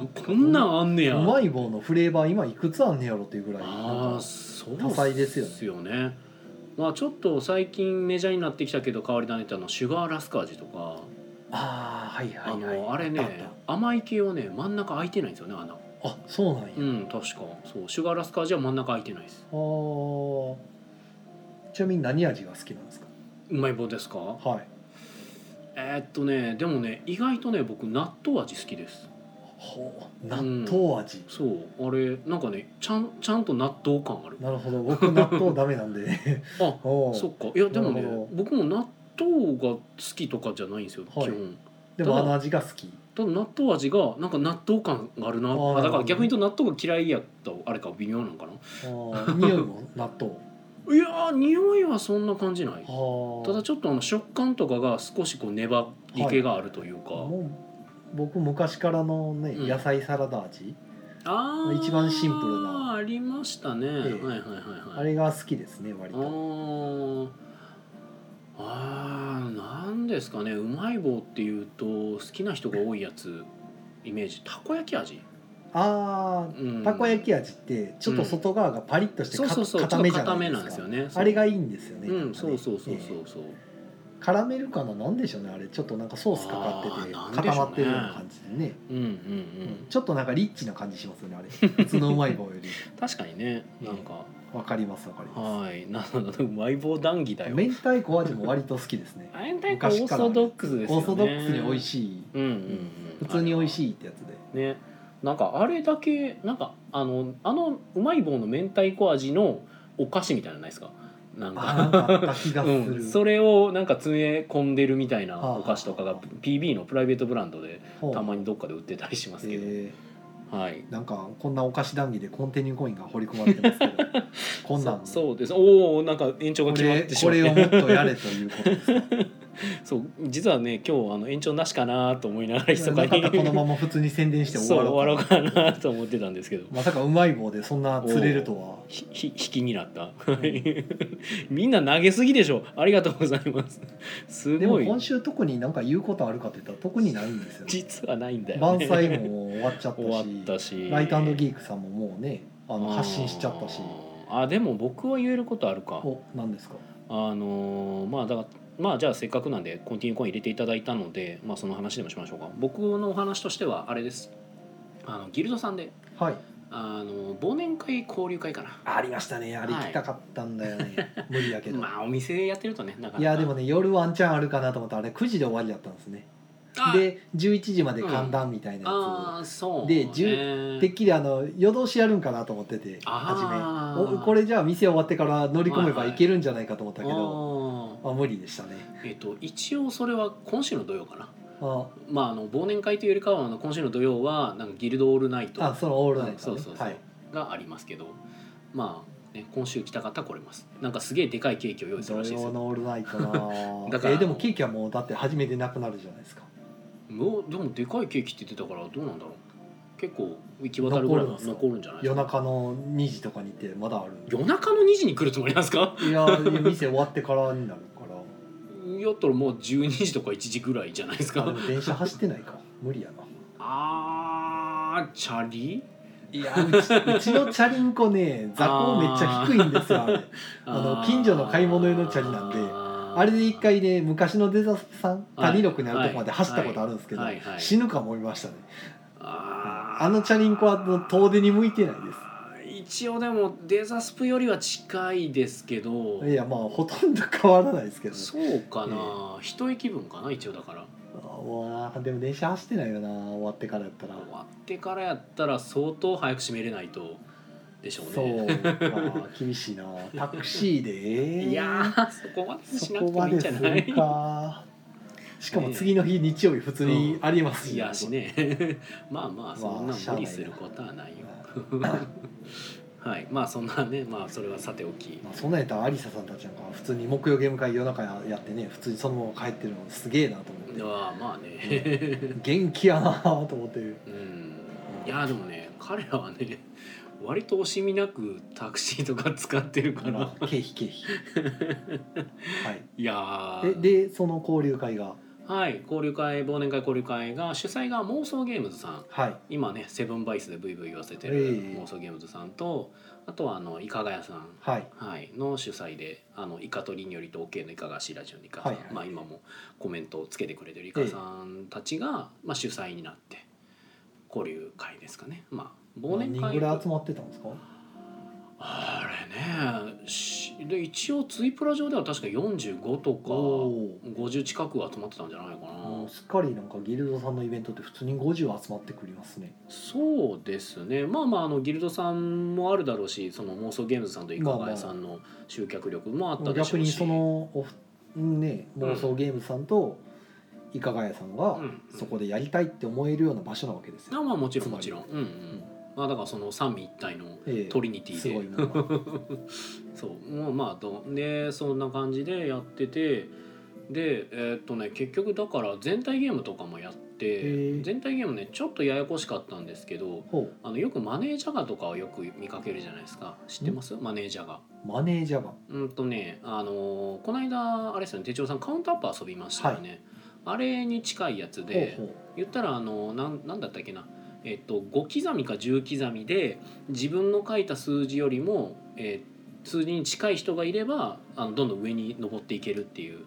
ん。こんなんあんねや。うまい棒のフレーバー今いくつあんねやろっていうぐらい。あなんあかそう多彩ですよね。まあちょっと最近メジャーになってきたけど変わり種ってあのシュガーラスク味とかああはいあはいはい。のあれねあった甘い系はね真ん中開いてないんですよね穴。あそうなんや、うん確か。そうシュガーラスク味は真ん中開いてないです。あー。ちなみに何味が好きなんですか？うまい棒ですか？はいえーっとねでもね意外とね僕納豆味好きです。ほう。納豆味、そう。あれなんかねちゃんちゃんと納豆感ある。なるほど。僕納豆ダメなんで。あ そっか。いやでもね僕も納豆が好きとかじゃないんですよ、はい。基本。でもあの味が好き。ただ納豆味がなんか納豆感があるなあだから逆に言うと納豆が嫌いやったあれか微妙なんかな。あー匂いも納豆いやー匂いはそんな感じない。はあ。ただちょっとあの食感とかが少しこう粘り気があるというか、もう僕昔からのね、うん。野菜サラダ味。あー一番シンプルな。ありましたね、ええ。はいはいはいはい。あれが好きですね割あとー。あーなんですかね。うまい棒っていうと好きな人が多いやつイメージ。たこ焼き味、あうん。ーたこ焼き味ってちょっと外側がパリッとしてかそうそうそうちょ固めじゃないですか。なんですよね。あれがいいんですよねうんなんかね。そうそうそうそう。ええ。そう、カラメルかな？なんでしょうねあれ。ちょっとなんかソースかかっててあーなんでしょうね。固まってるような感じでね。うんうんうん。ちょっとなんかリッチな感じしますよねあれ。普通のうまい棒より。確かにね。なんか、わかりますわかりまはい。なのでうまい棒談義だよ。す明太子味も割と好きですね。明太子オーソドックスですよね。オーソドックスに美味しい。うんうんうん。普通に美味いしいってやつで。ねなんかあれだけなんかあのあのうまい棒の明太子味のお菓子みたいなのないですか？なんあなんかうん、それをなんか詰め込んでるみたいなはあ。お菓子とかが PB のプライベートブランドでたまにどっかで売ってたりしますけど、え。はい。ーなんかこんなお菓子談義でコンティニューコインが掘り込まれてますけどこんなんそうです。おおなんか延長がこ決まってしまってれをもっとやれということですか？そう実はね今日あの延長なしかなと思いながら密かにこのまま普通に宣伝して終わろうかなと思ってたんですけど。まさかうまい棒でそんな釣れるとは。ひひ引きになった。みんな投げすぎでしょ。ありがとうございます。すでもごい今週特になんか言うことあるかって言ったら特にないんですよね。実はないんだよ、ね、晩祭も終わっちゃったし終わったし。ライトギークさんももうねあの発信しちゃったし。あでも僕は言えることあるか。お何ですか？あのーまあだからまあじゃあせっかくなんでコンティニューコイン入れていただいたのでまあその話でもしましょうか。僕のお話としてはあれです。あのギルドさんではい。あの忘年会交流会かな。ありましたね。あれ行きたかったんだよね、無理やけど、まあお店やってるとねなかなか。いやでもね夜ワンチャンあるかなと思ったらあれ9時で終わりだったんですね。あで11時まで寒暖みたいなやあーそうでね。10つ、てっきりあの夜通しやるんかなと思ってて初め。おこれじゃあ店終わってから乗り込めばいけるんじゃないかと思ったけど、あー。あ無理でしたね。えっと一応それは今週の土曜かな。あまああの忘年会というよりかはあの今週の土曜はなんかギルドオールナイト。あそのオールナイト、ね。そうそうそう、はい、がありますけど。まあ、ね、今週来た方は来れます。なんかすげえでかいケーキを用意するらしいですよ。土曜のオールナイトな だからえでもケーキはもうだって初めてなくなるじゃないですかもうでもでかいケーキって言ってたからどうなんだろう。結構行き渡るぐらいは残る残るんじゃないです夜か中の2時とかに行ってまだある夜中の2時に来るつもりなんですか？いや店終わってからになるから。いやったらもう12時とか1時ぐらいじゃないですでも電車走ってないか。無理やな。あーチャリ？いやうちうちのチャリンコね座高めっちゃ低いんですよあれ。あの近所の買い物用のチャリなんであれで一回ね昔のデザスさんはい谷六にあるとこまで走ったことあるんですけど、はいはいはい。死ぬか思いましたね。あー。あのチャリンコは遠出に向いてないで一応でもデザスプよりは近いですけど。すいやまあほとんど変わらないですけどね。そうかな、一駅分かな一応だから。あわあでも電車走ってないよな終わってからやったら。終わってからやったら相当早く閉めれないとでしょうそう。厳しいな。タクシーで？いやーそこまでしそなくてもいいんじゃないしかも次の日日曜日普通にありますいやしね。まあまあそんな無理することはないよ。はい。まあそんなねまあそれはさておき。まあ、そんなんやったら有沙さんたちなんか普通に木曜ゲーム会夜中やってね普通にそのまま帰ってるのすげえなと思って。あまあね。元気やなと思ってる。うん。いやでもね彼らはね割と惜しみなくタクシーとか使ってるからまあ経費経費。はい。いやえーでその交流会が？はい交流会忘年会交流会が主催が妄想ゲームズさん。はい。今ねセブンバイスでブイブイ言わせてえるえ妄想ゲームズさんとあとはあのいかがやさん。はい。はい、の主催であのイカとリニョリと OK のいかがしラジオのイカさん、はいはい。まあ、今もコメントをつけてくれてるイカさんたちが、まあ、主催になって交流会ですかね。まあ忘年会何人ぐらい集まってたんですか？あれねしで一応ツイプラ上では確か45とかお50近く集まってたんじゃないかな。すっかりなんかギルドさんのイベントって普通に50集まってくりますね。そうですね。まあまああのギルドさんもあるだろうしその妄想ゲームズさんといかがやさんの集客力もあったでしょうし。逆にそのおふね妄想ゲームさんといかがやさんがうん。そこでやりたいって思えるような場所なわけですよ、あまあもちろんもちろん。うんうんまあだからその三位一体のええ。トリニティで。すごいものがそう。もうまあどでそんな感じでやっててでえーっとね結局だから全体ゲームとかもやって全体ゲームねちょっとややこしかったんですけどほあのよくマネージャガとかをよく見かけるじゃないですか。知ってます？マネージャガうマネージャーが。うんとねあのこの間あれですよね手帳さんカウントアップ遊びましたよね、あれに近いやつで言ったらあのなんなんだったっけなえっと5刻みか10刻みで自分の書いた数字よりも、えー数字に近い人がいればあのどんどん上に登っていけるっていう。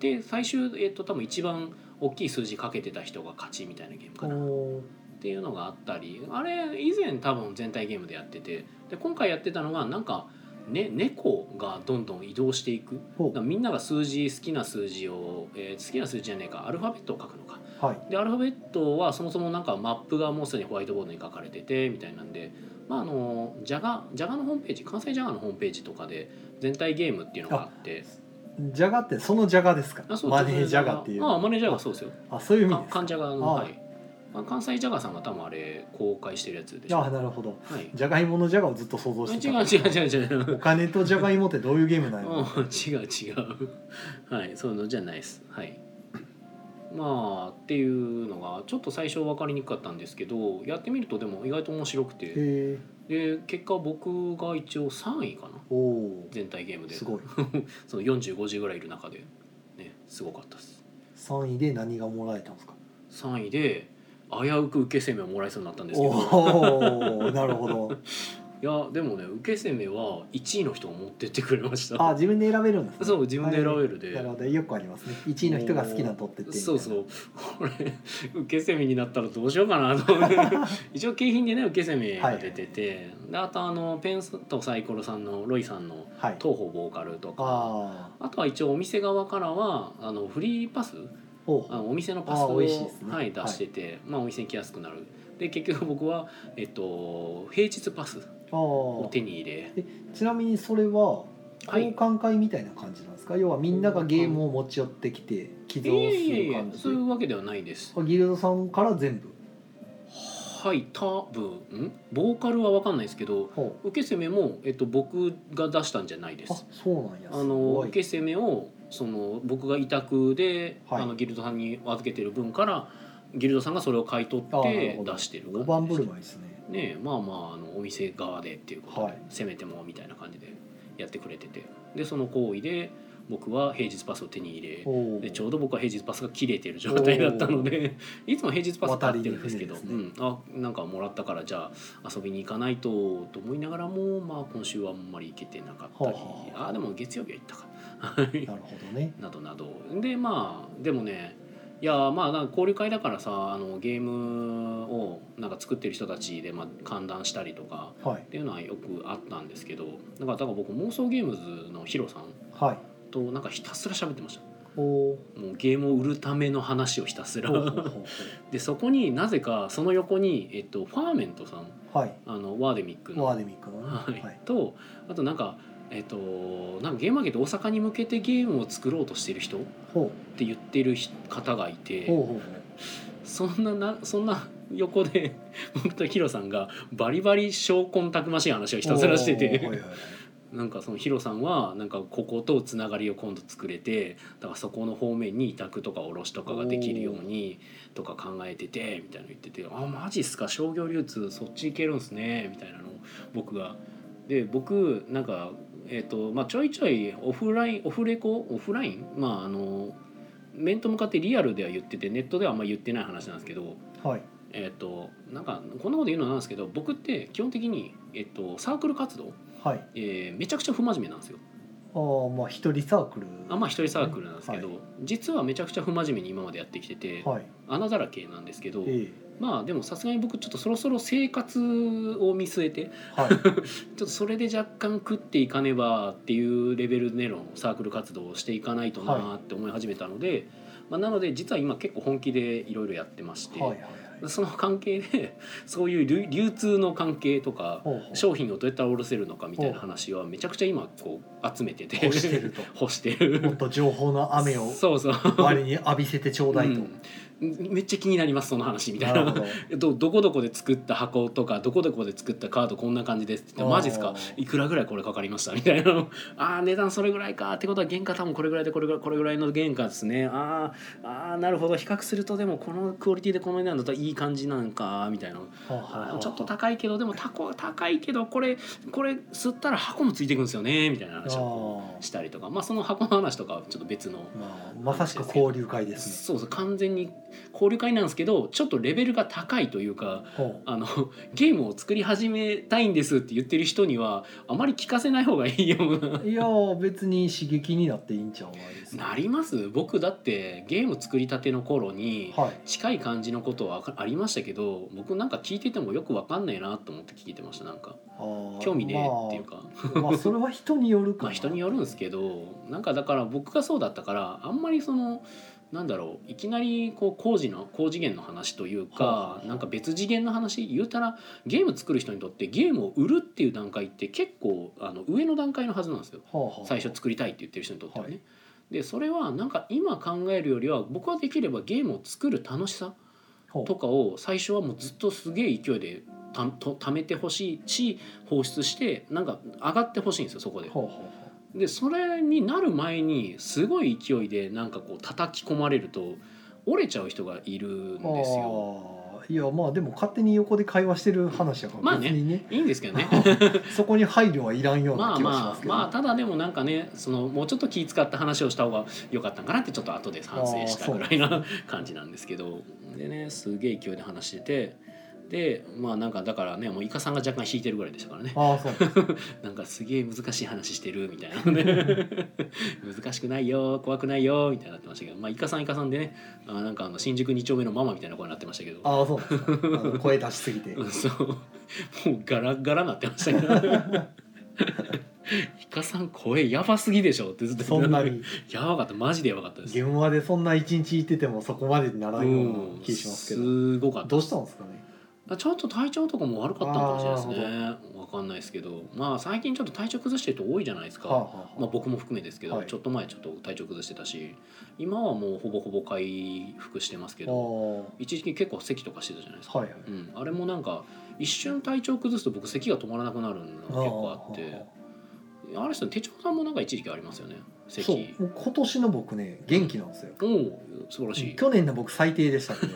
で最終、えっと多分一番大きい数字かけてた人が勝ちみたいなゲームうかな。っほていうのがあったり。あれ以前多分全体ゲームでやってて。で今回やってたのがなんか、ね、猫がどんどん移動していく。みんなが数字好きな数字を、えー好きな数字じゃねえかアルファベットを書くのか。うはい。でアルファベットはそもそもなんかマップがもうすでにホワイトボードに書かれててみたいなんでまああのジャガジャガのホームページ関西ジャガのホームページとかで全体ゲームっていうのがあって。ジャガってそのジャガですか？あそうマネージャガっていう。ああマネージャガそうですよ。あそういう意味かですか？関ジャガのあ。はいあ関西ジャガさんが多分あれ公開してるやつでしょ。あなるほど。はい。じゃがいものジャガをずっと想像してた。違う違う違う違う。お金とじゃがいもってどういうゲームなんや？ろうん違う違う。はいそういうのじゃないです。はい。まあっていうのがちょっと最初分かりにくかったんですけどやってみるとでも意外と面白くて。で結果僕が一応3位かな。おお全体ゲームで。すごい。その45時ぐらいいる中でねすごかったです。3位で何がもらえたんですか？3位で危うく受け攻めをもらえそうになったんですけど。なるほど。いやでもね受け攻めは1位の人が持ってってくれました。あ自分で選べるんですね。そう自分で選べるで。はい。なるほど。よくありますね。1位の人が好きなの取ってってそうそう。これ受け攻めになったらどうしようかなと。一応景品でね受け攻めが出てて、であとあのペンスとサイコロさんのロイさんのはい。東方ボーカルとか。あああとは一応お店側からはあのフリーパスあのお店のパスあを、はい、出してて、まあ、お店に来やすくなる。で結局僕は、えっと、平日パスあをあ手に入れ。ちなみにそれははい。交換会みたいな感じなんですか、要はみんながゲームを持ち寄ってきて起動いえする感じそういうわけではないです。あギルドさんから全部？はい多分。ん？ボーカルは分かんないですけどほ受け攻めも、えっと、僕が出したんじゃないでうあすそうなんや。すあの受け攻めをその僕が委託で、はい。あのギルドさんに預けてる分からギルドさんがそれを買い取あって出してる。大盤振るい舞いですね。ねえまあまああのお店側でっていうことで、はい。せめてもみたいな感じでやってくれてて。でその行為で僕は平日パスを手に入れでちょうど僕は平日パスが切れてる状態だったのでいつも平日パス買ってるんですけど渡りに船ですうん、あなんかもらったからじゃあ遊びに行かないとと思いながらも、まあ、今週はあんまり行けてなかったり、はあ。はあでも月曜日は行ったかはいなるほどね。などなど。でまあでもねいやまあなんか交流会だからさあのゲームをなんか作ってる人たちで、まあ、歓談したりとかはい。っていうのはよくあったんですけどだからだから僕妄想ゲームズのヒロさんはい。となんかひたすら喋ってました。おおもうゲームを売るための話をひたすら。でそこになぜかその横に、えっと、ファーメントさんうはい。あのワーデミックの。ワーデミックのね。はい。はい。とあとなんかえっとなんかゲームマーケット大阪に向けてゲームを作ろうとしてる人っほて言ってる人方がいうてそんななそんな横で 僕とヒロさんがバリバリ証拠たくましい話をうひたすらしてて。はいなんかそのヒロさんはなんかこことつながりを今度作れてだからそこの方面に委託とか卸とかができるようにとか考えててみたいなの言ってて「あマジっすか商業流通そっち行けるんすね」みたいなのを僕が。で僕なんかえっ、とまあちょいちょいオフラインオフレコ？オフライン？まああの面と向かってリアルでは言っててネットではあんま言ってない話なんですけどはい。えっ、となんかこんなこと言うのなんですけど僕って基本的に、えっとサークル活動、はい。えーめちゃくちゃ不真面目なんですよ。まあ一人サークル。あまあ一人サークルなんですけど、はい。実はめちゃくちゃ不真面目に今までやってきてて、はい。穴だらけなんですけど、えまあでもさすがに僕ちょっとそろそろ生活を見据えてえはい。ちょっとそれで若干食っていかねばっていうレベルでのサークル活動をしていかないとなって思い始めたので、まあ、なので実は今結構本気でいろいろやってまして、はいはいはいその関係で そういう流流通の関係とか商品をどうやったら卸せるのかみたいな話はめちゃくちゃ今こう集めてて欲してると。干してる。もっと情報の雨をそうそう。周りに浴びせてちょうだいと、うんめっちゃ気になりますその話みたいな。など。どどこどこで作った箱とかどこどこで作ったカードこんな感じですって。言ってマジですか？いくらぐらいこれかかりましたみたいな。の ああ値段それぐらいかってことは原価多分これぐらいでこれぐらいこれぐらいの原価ですね。あーあーなるほど。比較するとでもこのクオリティでこの値段だといい感じなんかみたいな。ちょっと高いけどでもタコ高いけどこれこれ吸ったら箱もついてくるんですよね。みたいな話をしたりとか。まあその箱の話とかはちょっと別の。ーまあ、まさしく交流会ですね。そうそう。完全に交流会なんですけどちょっとレベルが高いというかほあの ゲームを作り始めたいんですって言ってる人にはあまり聞かせない方がいいよいやー別に刺激になっていいんちゃうないですなります。僕だってゲーム作りたての頃にはい。近い感じのことはありましたけど僕なんか聞いててもよくわかんないなと思って聞いてましたなんか。興味ねえっていうか、まあ、まあそれは人によるかな。まあ人によるんですけどなんかだから僕がそうだったからあんまりそのなんだろういきなりこう工事の高次元の話というはあかはあなんか別次元の話言うたらゲーム作る人にとってゲームを売るっていう段階って結構あの上の段階のはずなんですよ。はあはあ最初作りたいって言ってる人にとってはね。はいでそれはなんか今考えるよりは僕はできればゲームを作る楽しさとかを最初はもうずっとすげえ勢いでたと貯めてほしいし放出してなんか上がってほしいんですよそこで。でそれになる前にすごい勢いでなんかこう叩き込まれると折れちゃう人がいるんですうよ。いやまあでも勝手に横で会話してる話やかまあねら別にね,、いいんですけどね。そこに配慮はいらんようなまあ気がしまますあけど、まあただでもなんかねそのもうちょっと気使った話をした方が良かったんかなってちょっと後で反省したぐらいな感じなんですけど。でねすげえ勢いで話しててでまあなんかだからねもうイカさんが若干引いてるぐらいでしたからね。ああそう なんかすげえ難しい話してるみたいなね。難しくないよ怖くないよみたいになってましたけどまあイカさんイカさんでねあなんかあの新宿2丁目のママみたいな声になってましたけど。ああそう声出しすぎて。う んそう。もうガラガラなってましたけど。イカさん声やばすぎでしょってずっとそんなに。やばかった。マジでやばかったです。現場でそんな一日いててもそこまでにならんような気しますけど、すごかった。どうしたんですかねちょっと体調とかも悪かったのかもしれないですね。わかんないですけど。まあ最近ちょっと体調崩してる人多いじゃないですか、はあはあ。はあまあ、僕も含めですけど、はい。ちょっと前ちょっと体調崩してたし今はもうほぼほぼ回復してますけあどー。一時期結構咳とかしてたじゃないですか、はいはい。うん、あれもなんか一瞬体調崩すと僕咳が止まらなくなるのが結構あって。あれですよね手帳さんもなんか一時期ありますよねそう。咳もう今年の僕ね元気なんですよ。おお素晴らしい、去年の僕最低でしたけど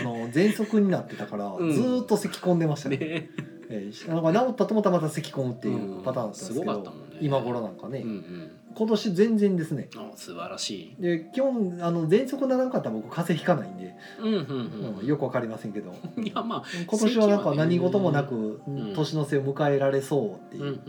あの喘息になってたから、うん。ずーっと咳込んでましたねね。えーなんか治ったと思ったらまた咳込むっていうパターンだったんですけど、うんすごかったもんね。今頃なんかね、うんうん。今年全然ですね。あ素晴らしい。で基本あの喘息ならんかったら僕風邪ひかないんで、うんうんうん。よくわかりませんけど。う んいやまあ今年はなんか何事もなくん年の瀬を迎えられそうってうんうんいう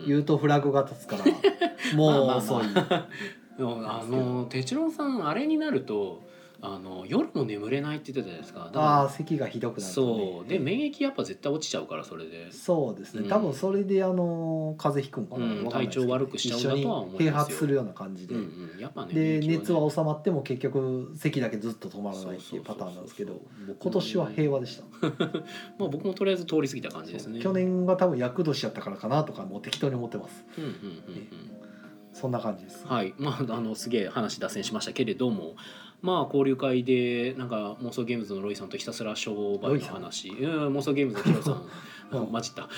うん。言うとフラグが立つから もう遅い。まあまあ。でもあの哲郎さんあれになるとあの夜も眠れないって言ってたじゃないですか。だからああ咳がひどくなるとね。そう。で免疫やっぱ絶対落ちちゃうからそれで。そうですね、うん。多分それであの風邪ひくんかな、うん。わかんな体調悪くしちゃうんだとは思い併発するような感じで、うん。うん。やっぱねで熱は収まっても結局咳だけずっと止まらないっていうパターンなんですけど今年は平和でした。まあ僕もとりあえず通り過ぎた感じですね。去年が多分厄年やったからかなとかもう適当に思ってますうんうん。うんそんな感じです、うんはい。まああのすげえ話脱線しましたけれどもまあ交流会でなんか妄想ゲームズのロイさんとひたすら商売の話。うん妄想ゲームズのヒロさん。うん混じった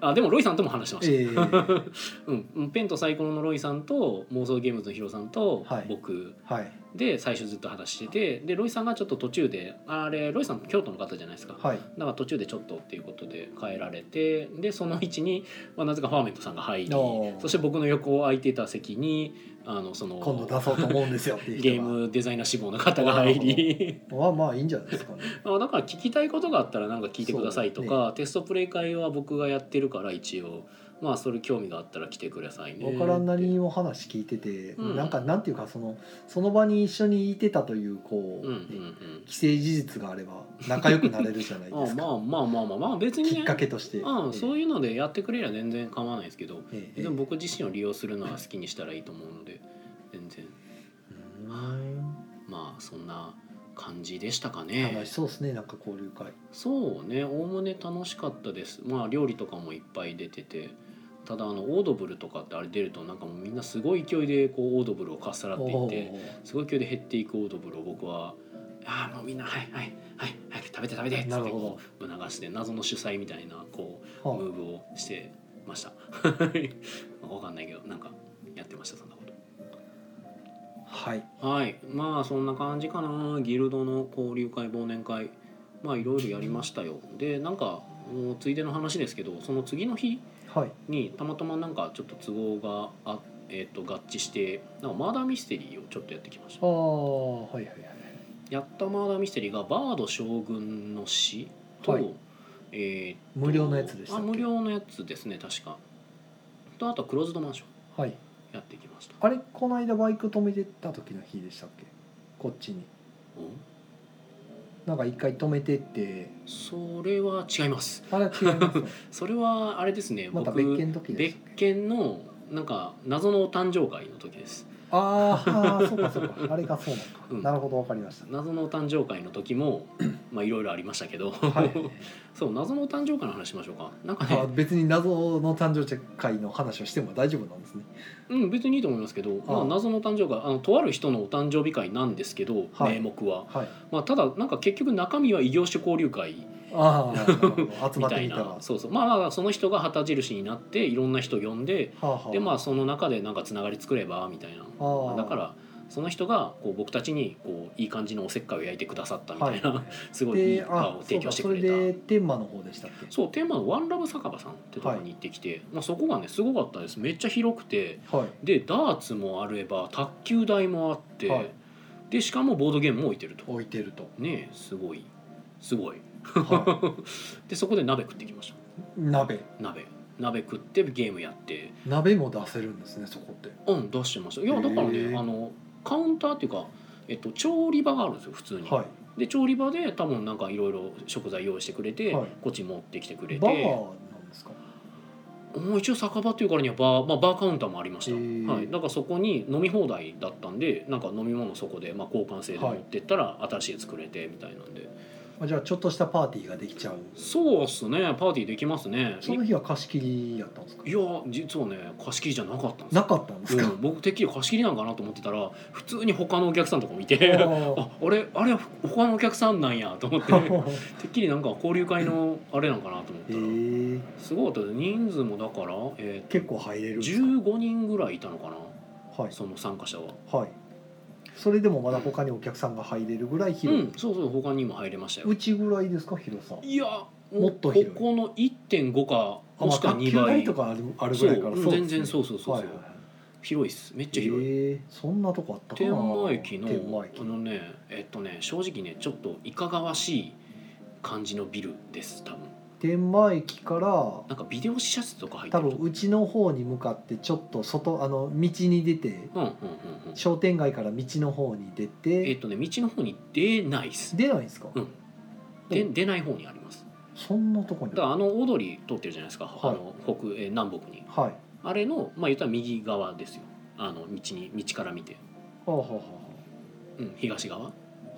あでもロイさんとも話してました、えー、うん、ペンとサイコロのロイさんと妄想ゲームズのヒロさんとはい。僕。はい。で最初ずっと話しててでロイさんがちょっと途中であれロイさん京都の方じゃないですか。はい。だから途中でちょっとっていうことで帰られてでその位置に、まあ、なぜかファーメントさんが入りそして僕の横を空いてた席にあのその今度出そうと思うんですよっていうゲームデザイナー志望の方が入り。まあまあいいんじゃないですかね。あだから聞きたいことがあったらなんか聞いてくださいとか、テストプレイ会は僕がやってるから一応まあそれ興味があったら来てくださいね分からんなりにも話聞いてて、うん。なんかなんていうかそのその場に一緒にいてたというこう、うんうんうん。既成事実があれば仲良くなれるじゃないあですか。まあまあまあまあまあ別にね。きっかけとして、うん、そういいうのでやってくれりゃ全然構わないですけど、ええでも僕自身を利用するのは好きにしたらいいと思うので全然。まあそんな感じでしたかね。楽しそうですね。なんか交流会。そうね。おおむね楽しかったです。まあ料理とかもいっぱい出てて。ただあのオードブルとかってあれ出るとなんかもうみんなすごい勢いでこうオードブルをかっさらっていっておすごい勢いで減っていくオードブルを僕は「ああもうみんなはいはいはい早く食べて食べて」っつってこう促して謎の主催みたいなこうはムーブをしてました。わかんないけどなんかやってましたそんな。ことはい。はい。まあそんな感じかな。ギルドの交流会忘年会。まあいろいろやりましたよ。でなんかもうついでの話ですけどその次の日はい。にたまたまなんかちょっと都合があえー、と合致してなんかマーダーミステリーをちょっとやってきました。ああはいはいはいやったマーダーミステリーがバード将軍の死と、はい。えーと無料のやつでしたあ無料のやつですね確か。とあとはクローズドマンション。はいやってきました。あれこの間バイク止めてた時の日でしたっけ？こっちに。うん？なんか一回止めてって。それは違います。あれは違いますね それはあれですね。また僕別件の時で別したっけ？件のなんか謎のお誕生会の時ですあーあーそうか そうか。あれがそうなのか、うん。なるほどわかりました。謎のお誕生会の時もまあいろいろありましたけど、はい。そう謎のお誕生会の話しましょうか。なんかね。あ別に謎の誕生会の話をしても大丈夫なんですね。うん別にいいと思いますけどまあ、あ謎のお誕生会あのとある人のお誕生日会なんですけど、はい。名目は、はい。まあ、ただなんか結局中身は異業種交流会ああ 集まってみたら。なそうそう。まあまあその人が旗印になっていろんな人呼んではあはあ。でまあその中でなんかつながり作ればみたいな。あ。あだからその人がこう僕たちにこういい感じのおせっかいを焼いてくださったみたいな、はい。すごいいいで場あを提供してくれそうかそれでた。天満の方でしたっけ？そうテーマの「ワンラブ酒場さん」ってところに行ってきて、まあ、そこがねすごかったです。めっちゃ広くて。はい。でダーツもあれば卓球台もあって、はい。でしかもボードゲームも置いてると。置いてると。ねえすごい。すごいはでそこで鍋食ってきました。い鍋？鍋。鍋食ってゲームやって。鍋も出せるんですねそこって。うん出してました。いやだからへねえあのカウンターっていうか、えっと、調理場があるんですよ普通に、はい。で調理場で多分なんかいろいろ食材用意してくれて、はい。こっち持ってきてくれバーてなんですか？もう一応酒場っていうからにはバー,、まあ、バーカウンターもありました、はい、だからそこに飲み放題だったんでなんか飲み物そこで、まあ、交換制で持ってったら新しい作れてみたいなんで、あじゃあちょっとしたパーティーができちゃう。そうっすね。パーティーできますね。その日は貸し切りやったんですか？いや実はね貸し切りじゃなかったんですなよかったんですか、うん、僕てっきり貸し切りなんかなと思ってたら普通に他のお客さんとかもいて あああれ？あれ他のお客さんなんやと思って。てっきりなんか交流会のあれなんかなと思ったえら、ー、すごかった人数もだから、えー。結構入れるんですか15人ぐらいいたのかなはいその参加者は。はいそれでもまだ他にお客さんが入れるぐらい広い、うん、そうそう他にも入れましたよ。うちぐらいですか広さ。いやもっと広い。ここの1.5かもしくは2卓球台倍とかあるぐらいからね。全然そうそうそうそう。はいはいはい。広いっす。めっちゃ広い、へえそんなとこあったかな。天満駅の天満駅。あのねえっとね正直ねちょっといかがわしい感じのビルです多分天満駅からなんかビデオ試写室とか入ってる。多分うちの方に向かってちょっと外あの道に出てうんうんうんうん。商店街から道の方に出えってとね道の方に出ないっす。出ないんですか、うん。で出ない方にあります。そんなとこに。だからあの大通り通ってるじゃないですか、はい。あの北、えー南北に。はい。あれのまあ言ったら右側ですよ。あの道に道から見て、はあはあはうん、東側、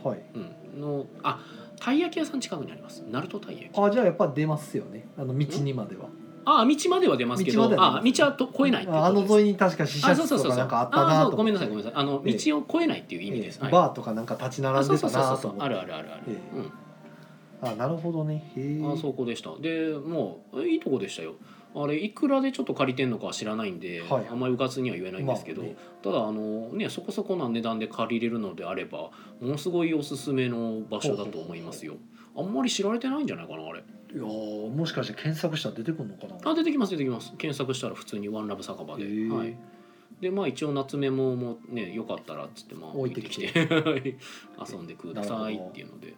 あはい。うん、のあたい焼き屋さん近くにあります。鳴門たい焼き。あじゃあやっぱ出ますよね。あの道にまでは。あ道までは出ますけど道あ道はと越えないってあの沿いに確か試写室とかなんかあったあなとごめんなさいごめんななさい。あのええ。道を越えないっていう意味です、はい。バーとかなんか立ち並あんでたなと思あるあるあるある、ええ。うんあなるほどね。へえ。あそこでした。でもういいとこでしたよあれいくらでちょっと借りてんのかは知らないんで、はい。あんまりうかつには言えないんですけど、まあね。ただあのねそこそこな値段で借りれるのであればものすごいおすすめの場所だと思いますよ。あんまり知られてないんじゃないかなあれ。いやーもしかして検索したら出てくるのかなあ出てきます出てきます。検索したら普通にワンラブ酒場で、はい。でまあ一応夏メモもねよかったらっつってまあ置いてきて。遊んでくださいっていうので。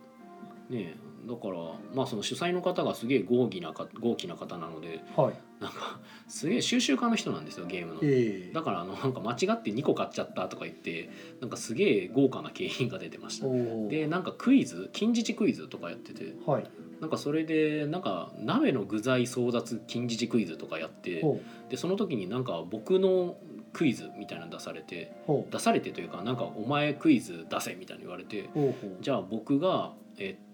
ねだからまあその主催の方がすげえ豪気なか豪気な方なのではい。なんかすげえ収集家の人なんですよゲームの。ええ。だからあのなんか間違って2個買っちゃったとか言ってなんかすげえ豪華な景品が出てました。でなんかクイズ近似値クイズとかやっててはい。なんかそれでなんか鍋の具材争奪近似値クイズとかやってほでその時になんか僕のクイズみたいなの出されて出されてというかなんかお前クイズ出せみたいに言われてじゃあ僕がえっと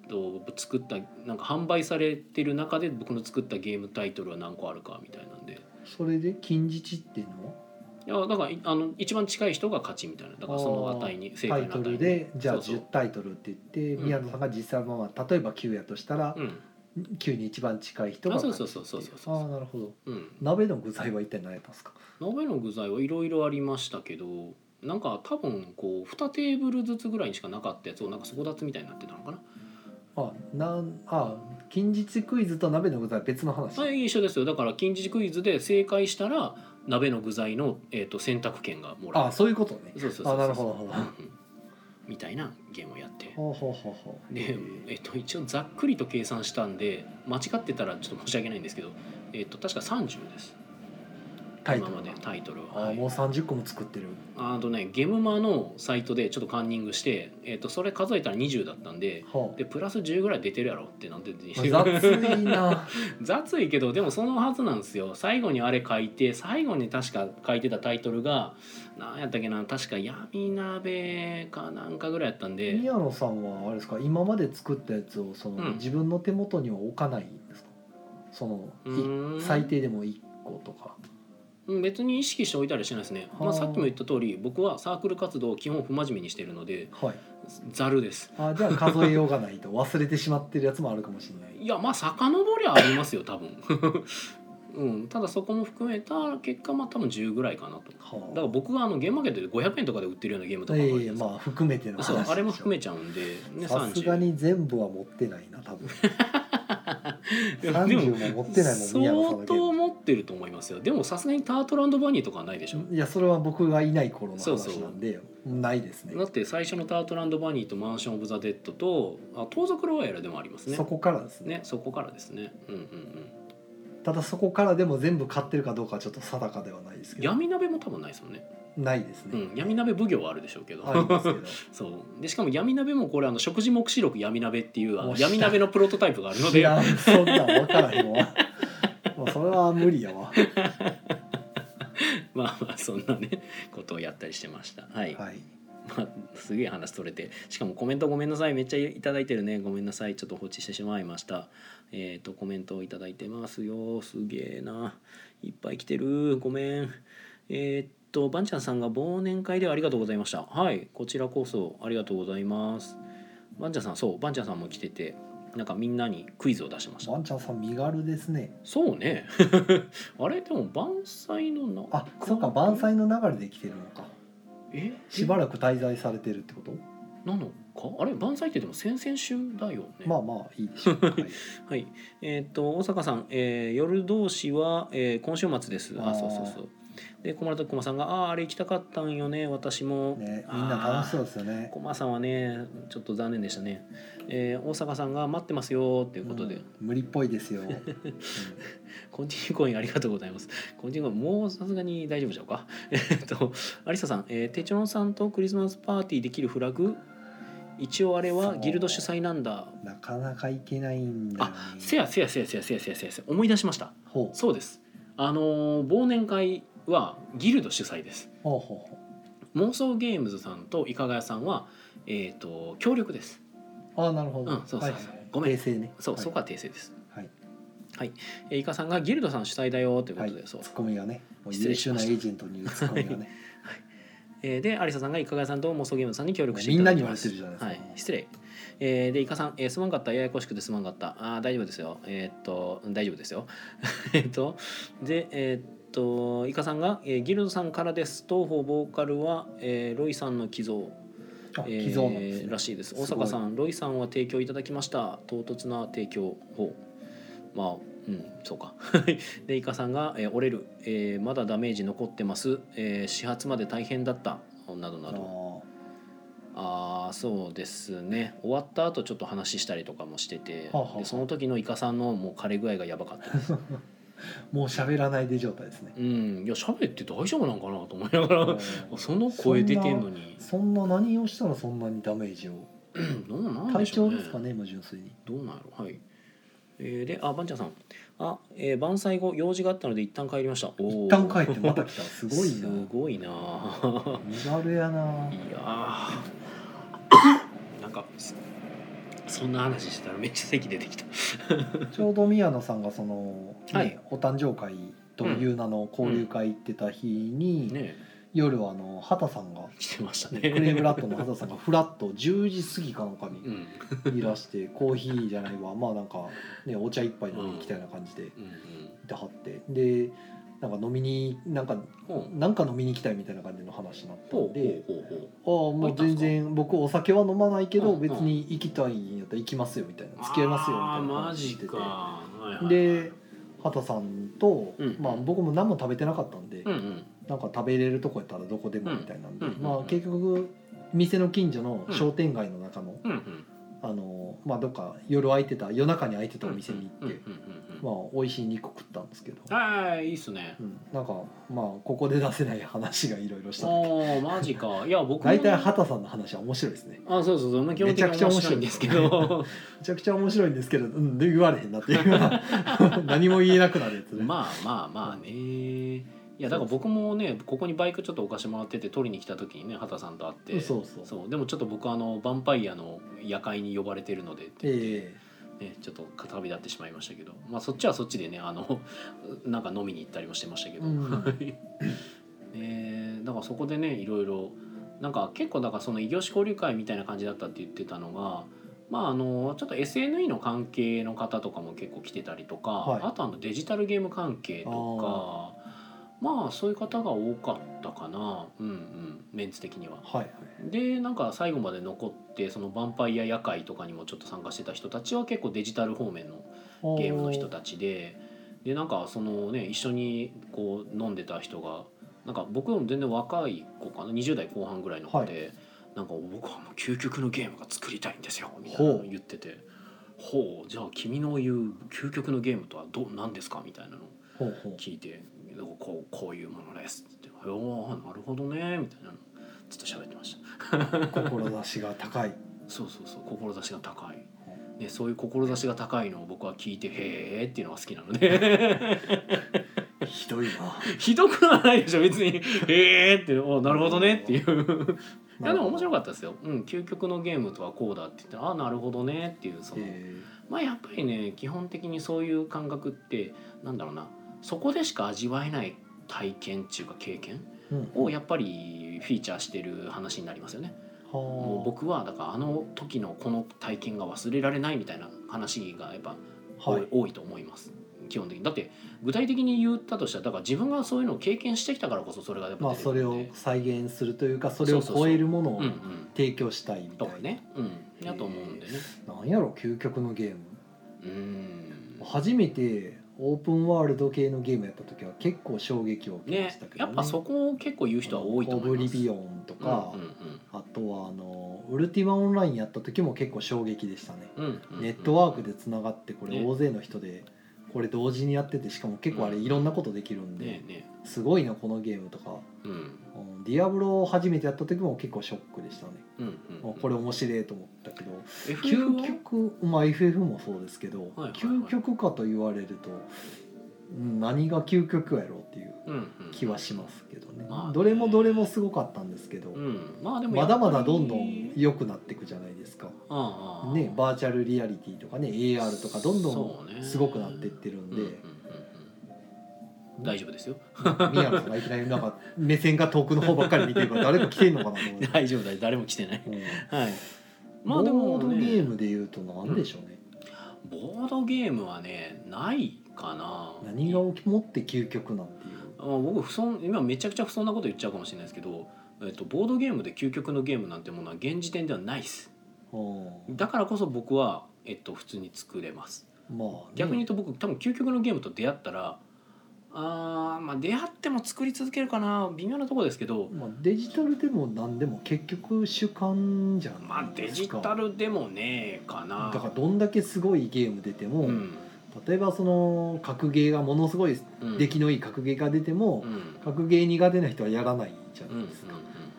作ったなんか販売されてる中で僕の作ったゲームタイトルは何個あるかみたいなんで。それで近似値っていうの？はいやだからいあの一番近い人が勝ちみたいな。だからその値に正タイトルでじゃあそうそう。10タイトルって言ってうん宮野さんが実際のまま例えば9やとしたらうん。9に一番近い人があそうそうそうそうそうそうああなるほど。うん。鍋の具材は一体何やったんですか？鍋の具材はいろいろありましたけどなんか多分こう2テーブルずつぐらいにしかなかったやつをなんか争奪みたいになってたのかなあなんあ近似値クイズと鍋の具材は別の話。はい一緒ですよ。だから近似クイズで正解したら鍋の具材の、えー、と選択権がもらえる。あそういうことね。そうそうそうあなるほどみたいなゲームをやって。ほうほうほうほう。で、えっと、一応ざっくりと計算したんで間違ってたらちょっと申し訳ないんですけど、えっと、確か30ですタイトル今までタイトルは、はい。あもう30個も作ってる。あとねゲームマのサイトでちょっとカンニングして、えっと、それ数えたら20だったんではでプラス10ぐらい出てるやろってなんであ雑いな。雑いけどでもそのはずなんですよ。最後にあれ書いて最後に確か書いてたタイトルが何やったっけな確か闇鍋かなんかぐらいやったんで。宮野さんはあれですか？今まで作ったやつをその、うん。自分の手元には置かないんですか？そのういーん。最低でも1個とか。うん別に意識しておいたりしないですね、まあ、はあさっきも言った通り僕はサークル活動を基本不真面目にしてるのではい。ざるです。あじゃあ数えようがないと。忘れてしまってるやつもあるかもしれない。いやまあ遡りゃありますよ多分 うん、ただそこも含めた結果まあ多分10ぐらいかなと。はだから僕があのゲームマーケットで500円とかで売ってるようなゲームとかもあるんまあ含めての話そうあれも含めちちゃうんで、ね、さすが30に全部は持ってないな多分。でも30も持ってないもん相当持ってると思いますよ。でもさすがにタートルバニーとかはないでしょ。いやそれは僕がいない頃のそうそう。話なんでないですね。だって最初のタートルバニーとマンション・オブ・ザ・デッドとあ盗賊ロワイヤルでもありますね。そこからですね。ねそこからですね。うんうんうんただそこからでも全部買ってるかどうかはちょっと定かではないですけど。闇鍋も多分ないですもんね、ないですね、うん、闇鍋奉行はあるでしょうけど。ありますけど。そう。でしかも闇鍋もこれあの食事目視録闇鍋っていうあの闇鍋のプロトタイプがあるので。知らん。そんなん分からへんわ。もうそれは無理やわ。まあまあそんなねことをやったりしてました。はい、はいまあ、すげえ話取れてしかもコメントごめんなさいめっちゃいただいてるね。ごめんなさい。ちょっと放置してしまいました。えっ、とコメントをいただいてますよ。すげえな。いっぱい来てる。ごめん。えっ、とバンちゃんさんが忘年会ではありがとうございました。はい。こちらこそありがとうございます。バンちゃんさんそう。バンちゃんさんも来ててなんかみんなにクイズを出しました。ワンちゃんさん身軽ですね。そうね。あれ？でも晩祭のなあそうか。晩祭の流れで来てるのかえ？しばらく滞在されてるってこと？なのか？あれ万歳ってでも先々週だよねまあまあいいでしょう。はい。はい、えーっと大阪さん、えー夜同士は、えー今週末です。あ、そうそうそう。で駒田と駒さんが「あああれ行きたかったんよね私も」ね、みんな楽しそうですよね。駒さんはねちょっと残念でしたね、えー、大阪さんが「待ってますよ」っていうことで、うん、無理っぽいですよ、うん、コンティニューコインありがとうございます。コンティニューコインもうさすがに大丈夫でしょうか？えっと有沙さん、えー「手帳さんとクリスマスパーティーできるフラグ？一応あれはギルド主催なんだ。なかなか行けないんだ、ね、あせやせやせやせやせやせやせや。思い出しました。そうです。あのー、忘年会はギルド主催です。ほうほうほ妄想ゲームズさんといかがやさんはえっ、と協力です。う。ああなるほど。うんそうそうそうはいはいごめん訂正ね。そう、はいそこは訂正です。はい。えー、イカさんがギルドさん主催だよというこはい。とで、そうツッ。コミがね、もう失礼しました優秀なエージェントに言うツッコミがね。えーで、アリサさんがいかがやさんと妄想ゲームズさんに協力していみんなにただきます。言われてるじゃないですか。はい、失礼。えーで、イカさん、えーすまんかった、ややこしくてすまんかった。あー大丈夫ですよ。えーっと、大丈夫ですよ。えっと、で、えーっと、イカさんが、えーギルドさんからです。東方ボーカルは、えーロイさんの寄贈。寄贈なんですね。ーらしいです。大阪さん、ロイさんは提供いただきました。唐突な提供を。まあ、うん、そうか。で、イカさんが、えー折れる、えーまだダメージ残ってます。えー始発まで大変だった。などなど。ああ、そうですね。終わった後、ちょっと話したりとかもしてて。で、その時のイカさんのもう枯れ具合がやばかったです。もう喋らないで状態ですね。うん、いや、喋って大丈夫なんかなと思いながら。その声出てんのに。そんな何をしたらそんなにダメージを？どうなんで体。調ですかね、もう純粋に。どうなんやろはい。えー、で、あ、バンチャンさん。あ、えー、晩祭後用事があったので一旦帰りました。一旦帰ってまた来た。すごいすな。ごいな。身軽やな。いやー なんかそそんな話してたらめっちゃ席出てきた。ちょうど宮野さんがその、ねはい。お誕生会という名の交流会行ってた日に、ね。夜はあの畑さんが来てましたクね。レームラットの畑さんがフラッと10時過ぎかなんかうん。にいらしてコーヒーじゃないわまあなんかねお茶一杯飲みに来たような感じでいうん。てはって。でなんか飲みになんかうん。なんか飲みに行きたいみたいな感じの話になったんで。ああもう全然僕お酒は飲まないけどうん別に行きたいんやったら行きますよみたいな。付き合いますよみたいな話してて。で畑さんと、うん。まあ僕も何も食べてなかったんで。なんか食べれるとこやったらどこでもみたいなんで、まあ結局店の近所の商店街の中の。あのまあどっか夜空いてた夜中に空いてたお店に行って、まあ美味しい肉食ったんですけど、ああいいっすね。う。ん、なんかまあここで出せない話がいろいろしたああマジか。いや僕も。大体畑さんの話は面白いですね。あそうそうそう。まあ基本的に面白いんですけど。めちゃくちゃ面白いんですけど。うんで言われへんなっていう。何も言えなくなるやつね、まあまあまあね。いやだから僕もねここにバイクちょっと置かしてもらってて取りに来た時にね畑さんと会って。そうそうそう。でもちょっと僕あのヴァンパイアの夜会に呼ばれてるのでって言って、えね、ちょっと旅立ってしまいましたけど、まあ、そっちはそっちでねあの なんか飲みに行ったりもしてましたけど、うん。ねだからそこでねいろいろなんか結構だからその異業種交流会みたいな感じだったって言ってたのが。まあ、あのちょっと SNE の関係の方とかも結構来てたりとか、はい。あとあのデジタルゲーム関係とかまあそういう方が多かったかな。うんうんメンツ的には。はいはい。でなんか最後まで残ってそのヴァンパイア夜会とかにもちょっと参加してた人たちは結構デジタル方面のゲームの人たちででなんかそのね一緒にこう飲んでた人がなんか僕よりも全然若い子かな。20代後半ぐらいの子で、なんか僕はもう究極のゲームが作りたいんですよみたいなのを言ってて「ほうじゃあ君の言う究極のゲームとはどう何ですか?」みたいなのをほうほう。聞いて「こうこういうものです」って。言って「おーなるほどね」みたいなのずっと喋ってました。志が高い。そうそうそう。志が高い、ね、そういう志が高いのを僕は聞いて「へえ」っていうのが好きなので。ひどいな。ひどくはないでしょ別に「へえ」って「おなるほどね」っていう。いやでも面白かったですよ、うん、究極のゲームとはこうだって言って「ああなるほどね」っていうその、えまあやっぱりね基本的にそういう感覚ってなんだろうなそこでしか味わえない体験っていうか経験をやっぱりフィーチャーしてる話になりますよね。はもう僕はだからあの時のこの体験が忘れられないみたいな話がやっぱあはい。多い,、と思います。基本的に。だって具体的に言ったとしたらだから自分がそういうのを経験してきたからこそそれがやっぱまあそれを再現するというかそれを超えるものを提供したいみたいな、とかね。うん。やと思うんでね。なんやろ究極のゲーム。うん。初めてオープンワールド系のゲームやった時は結構衝撃を受けまねしたけどね。やっぱそこを結構言う人は多いと思います。オブリビオンとか、うんうん。あとはあのウルティマオンラインやった時も結構衝撃でしたね、うんうんうんネットワークでつながってこれね。大勢の人でこれ同時にやっててしかも結構あれいろんなことできるんで、すごいなこのゲームとか、うん。うんディアブロを初めてやった時も結構ショックでしたね、うんうんあこれ面白いと思ったけど。究極？まあ FF もそうですけど、究極かと言われるとうん何が究極やろうっていう気はしますけどね,、まあね。どれもどれもすごかったんですけど、うん。まだまだどんどん良くなっていくじゃないね、バーチャルリアリティとかね AR とかどんどんすごくなっていってるんで、大丈夫ですよ。宮野さんがいきなりなんか目線が遠くの方ばっかり見てるから誰か来てんのかなと思って、大丈夫だよ。誰も来てない。うん。はい。まあでもボードゲーねムで言うと何でしょうね、ボードゲームはねないかな。何が起きもって究極なんていうあ僕不損今めちゃくちゃ不損なこと言っちゃうかもしれないですけど、えっと、ボードゲームで究極のゲームなんてものは現時点ではないです。うんだからこそ僕は、えっと、普通に作れます。まあね、逆に言うと僕多分究極のゲームと出会ったらあーまあ出会っても作り続けるかな微妙なところですけどまあ、デジタルでも何でも結局主観じゃまあデジないですか、タルでもねえかな。だからどんだけすごいゲーム出ても、うん。例えばその格ゲーがものすごいうん。出来のいい格ゲーが出ても、うん。格ゲー苦手な人はやらないじゃないですか、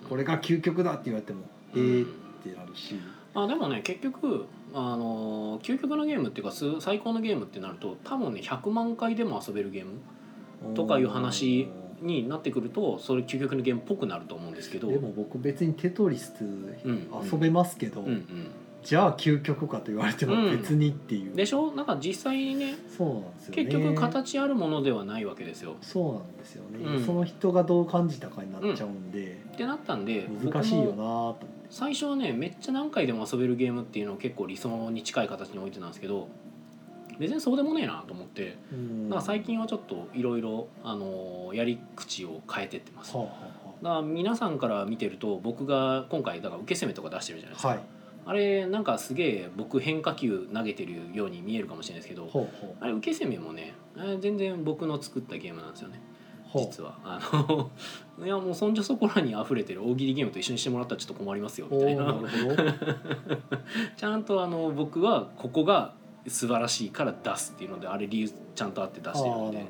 これが究極だって言われても、えーってなるし、まあでもね結局あのー究極のゲームっていうかす最高のゲームってなると多分ね100万回でも遊べるゲームとかいう話になってくるとそれ究極のゲームっぽくなると思うんですけど。でも僕別にテトリスん。遊べますけど、うんうん。じゃあ究極かと言われても別にっていう、でしょ？なんか実際にねそうなんですよね。結局形あるものではないわけですよ。そうなんですよね、うん。その人がどう感じたかになっちゃうんで、ってなったんで難しいよなと思って最初はねめっちゃ何回でも遊べるゲームっていうのを結構理想に近い形に置いてたんですけど別にそうでもねえなと思ってうん。だから最近はちょっといろいろあのやり口を変えてってます。はあだから皆さんから見てると僕が今回だから受け攻めとか出してるじゃないですか、はあはあれなんかすげえ僕変化球投げてるように見えるかもしれないですけどあれ受け攻めもね全然僕の作ったゲームなんですよね実は。あの いやもうそんじょそこらに溢れてる大喜利ゲームと一緒にしてもらったらちょっと困りますよみたいな。ちゃんとあの僕はここが素晴らしいから出すっていうのであれ理由ちゃんとあって出あしてるんで。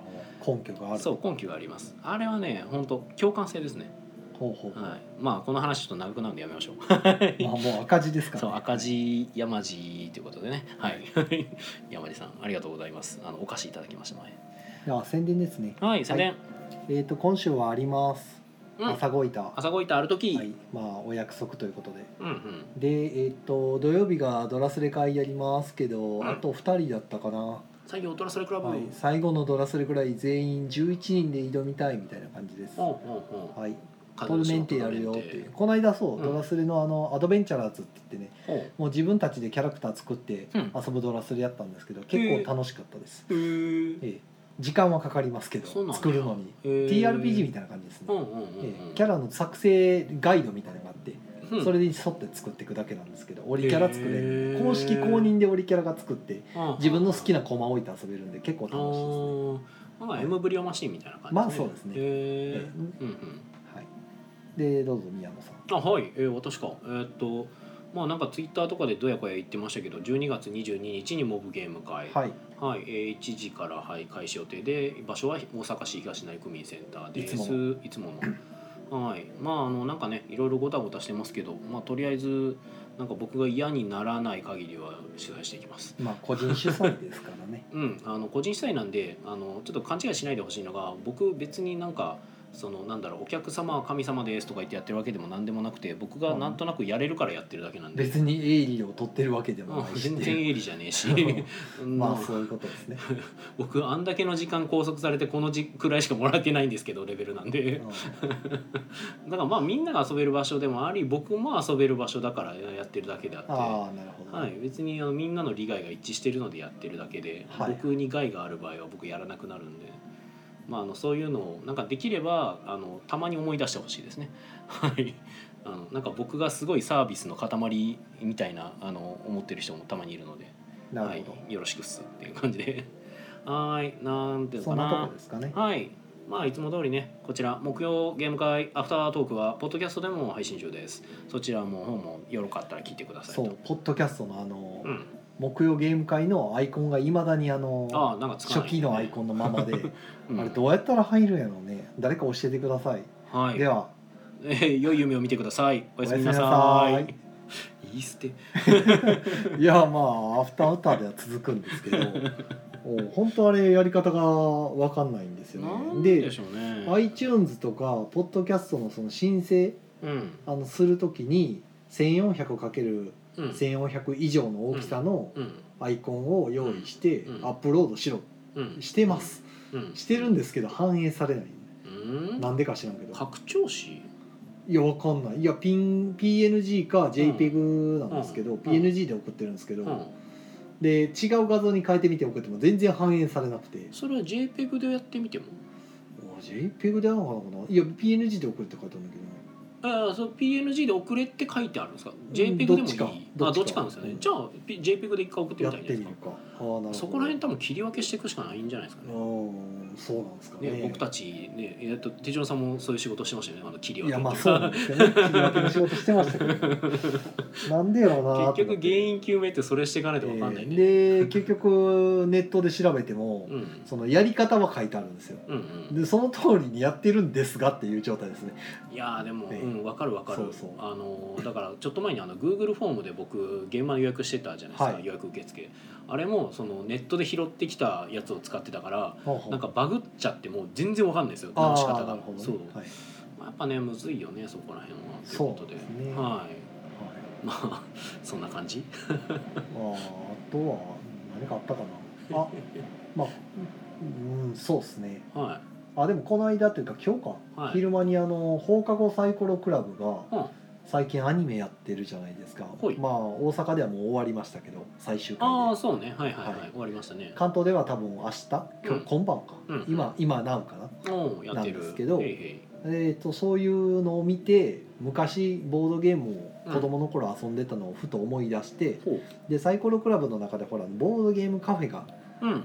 根拠がある。そう根拠があります。あれはね本当共感性ですね。ほうほうはい。まあこの話ちょっと長くなるんでやめましょう。まあもう赤字ですから、そう赤字山地ということでね。はい。山地さんありがとうございます。あのお菓子いただきました前いや宣伝ですね。はい宣伝、えっ、と今週はあります、うん。朝ごいた。は朝ごいたある時、い。まあお約束ということで。うんうん。でえっ、と土曜日がドラスレ会やりますけど、うん。あと2人だったかな、最近オトラスレクラブ、はい、最後のドラスレぐらい全員11人で挑みたいみたいな感じです、ほうほうほう。はい。トトルメンテやるよっていう。この間そう、うん。ドラスレのあのアドベンチャラーズって言ってね。ほう。もう自分たちでキャラクター作ってうん。遊ぶドラスレやったんですけど、結構楽しかったです、へー。ええ、時間はかかりますけどそうなんだ作るのに。へー。TRPG みたいな感じですね、うんうんうんうん。ええ。キャラの作成ガイドみたいなのがあって、うん。それに沿って作っていくだけなんですけどオリキャラ作れへるー。公式公認でオリキャラが作ってうん自分の好きなコマ置いて遊べるんで結構楽しいですね。あーなんか M ブリオマシンみたいな感じまあそうですね。へええ。うんうん。はい。でどうぞ宮野さん。あはい、えー、私か。えーっとまあなんかツイッターとかでどやこや言ってましたけど12月22日にモブゲーム会。はい。はい、えー、1時から、はい、開始予定で場所は大阪市東成区民センターです。いつもの。いつもの。はい。まああのなんかねいろいろごたごたしてますけどまあとりあえずなんか僕が嫌にならない限りは取材していきます。まあ個人主催ですからね。うん、あの個人主体なんであのちょっと勘違いしないでほしいのが僕別になんかそのなんだろうお客様は神様ですとか言ってやってるわけでも何でもなくて僕がなんとなくやれるからやってるだけなんで、別に営利を取ってるわけでもうんないし全然営利じゃねえし。うん。まあそういうことですね、僕あんだけの時間拘束されてこのじくらいしかもらってないんですけどレベルなんで。だからまあみんなが遊べる場所でもあり僕も遊べる場所だからやってるだけであって。はい、別にあのみんなの利害が一致してるのでやってるだけで、はい。僕に害がある場合は僕やらなくなるんで、まあ、あのそういうのをなんかできればあのたまに思い出してほしいですね。はい。あのなんか僕がすごいサービスの塊みたいなあの思ってる人もたまにいるので、はい、よろしくっすっていう感じで。はい。なんていうど、のかな。そんね。はい。まあいつも通りねこちら木曜ゲーム会アフタートークはポッドキャストでも配信中です。そちらも本もよろかったら聞いてくださいと。そうポッドキャストのあの、うん、木曜ゲーム会のアイコンがいまだにあのああなんかつかない初期のアイコンのままで、うんあれどうやったら入るんやろうね誰か教えてください、はいではえー 良い夢を見てください。おやすみなおやさい。いい捨て。いやまあアフターアフターでは続くんですけどお本当あれやり方が分かんないんですよなんねででしょうね。iTunes とかポッドキャストのその申請うん。あのするときに 1400×1400 うん。以上の大きさのうん。アイコンを用意してうんアップロードしろうん。してますうん。してるんですけど反映されないうん。なんでか知らんけど拡張子？いやわかんないいやピン PNG か JPEG なんですけど、うん PNG で送ってるんですけど、うん。で違う画像に変えてみて送っても全然反映されなくてそれは JPEG でやってみても？お JPEG でやるのかな？いや PNG で送るって書いてあるんだけどねああ、そう PNG で送れって書いてあるんですか？JPEG でもいい？どっちか。あ、どっちかなんですよね。じゃあ JPEG で一回送ってみたらいいんじゃないですか。あそこら辺多分切り分けしていくしかないんじゃないですかね。うんそうなんですかねね、僕たちね、えっと手順さんもそういう仕事してましたよね。あの切り分けいやまあそうなんですよね 切り分けの仕事してましたけどなんでやろうな結局原因究明ってそれしていかないとわかんないね。えーで結局ネットで調べても、うん。そのやり方は書いてあるんですようんうん。でその通りにやってるんですがっていう状態ですねいやーでも、ええうん、分かる分かる。そうそう。あのーだからちょっと前にあの Google フォームで僕現場の予約してたじゃないですか、はい。予約受付。あれもそのネットで拾ってきたやつを使ってたからほうほう。なんかバグっちゃってもう全然分かんないですよあ直し方が。あなるほどね。そう、はい。まあ、やっぱねむずいよねそこら辺は。ということでそうですね。はい。はい。まあそんな感じ？あーあとは何かあったかな？あまあうんそうですね。はあでもこの間というか今日か、はい。昼間にあの放課後サイコロクラブがい、うん、最近アニメやってるじゃないですか。ほい。まあ大阪ではもう終わりましたけど最終回で。ああそうね。はいはいはい、はい。終わりましたね。関東では多分明日？今日、うん。今晩か、うん今今なうかな？おおやってる。なんですけどへいへい。えー、とそういうのを見て昔ボードゲームを子供の頃遊んでたのをふと思い出して、ほでサイコロクラブの中でほらボードゲームカフェが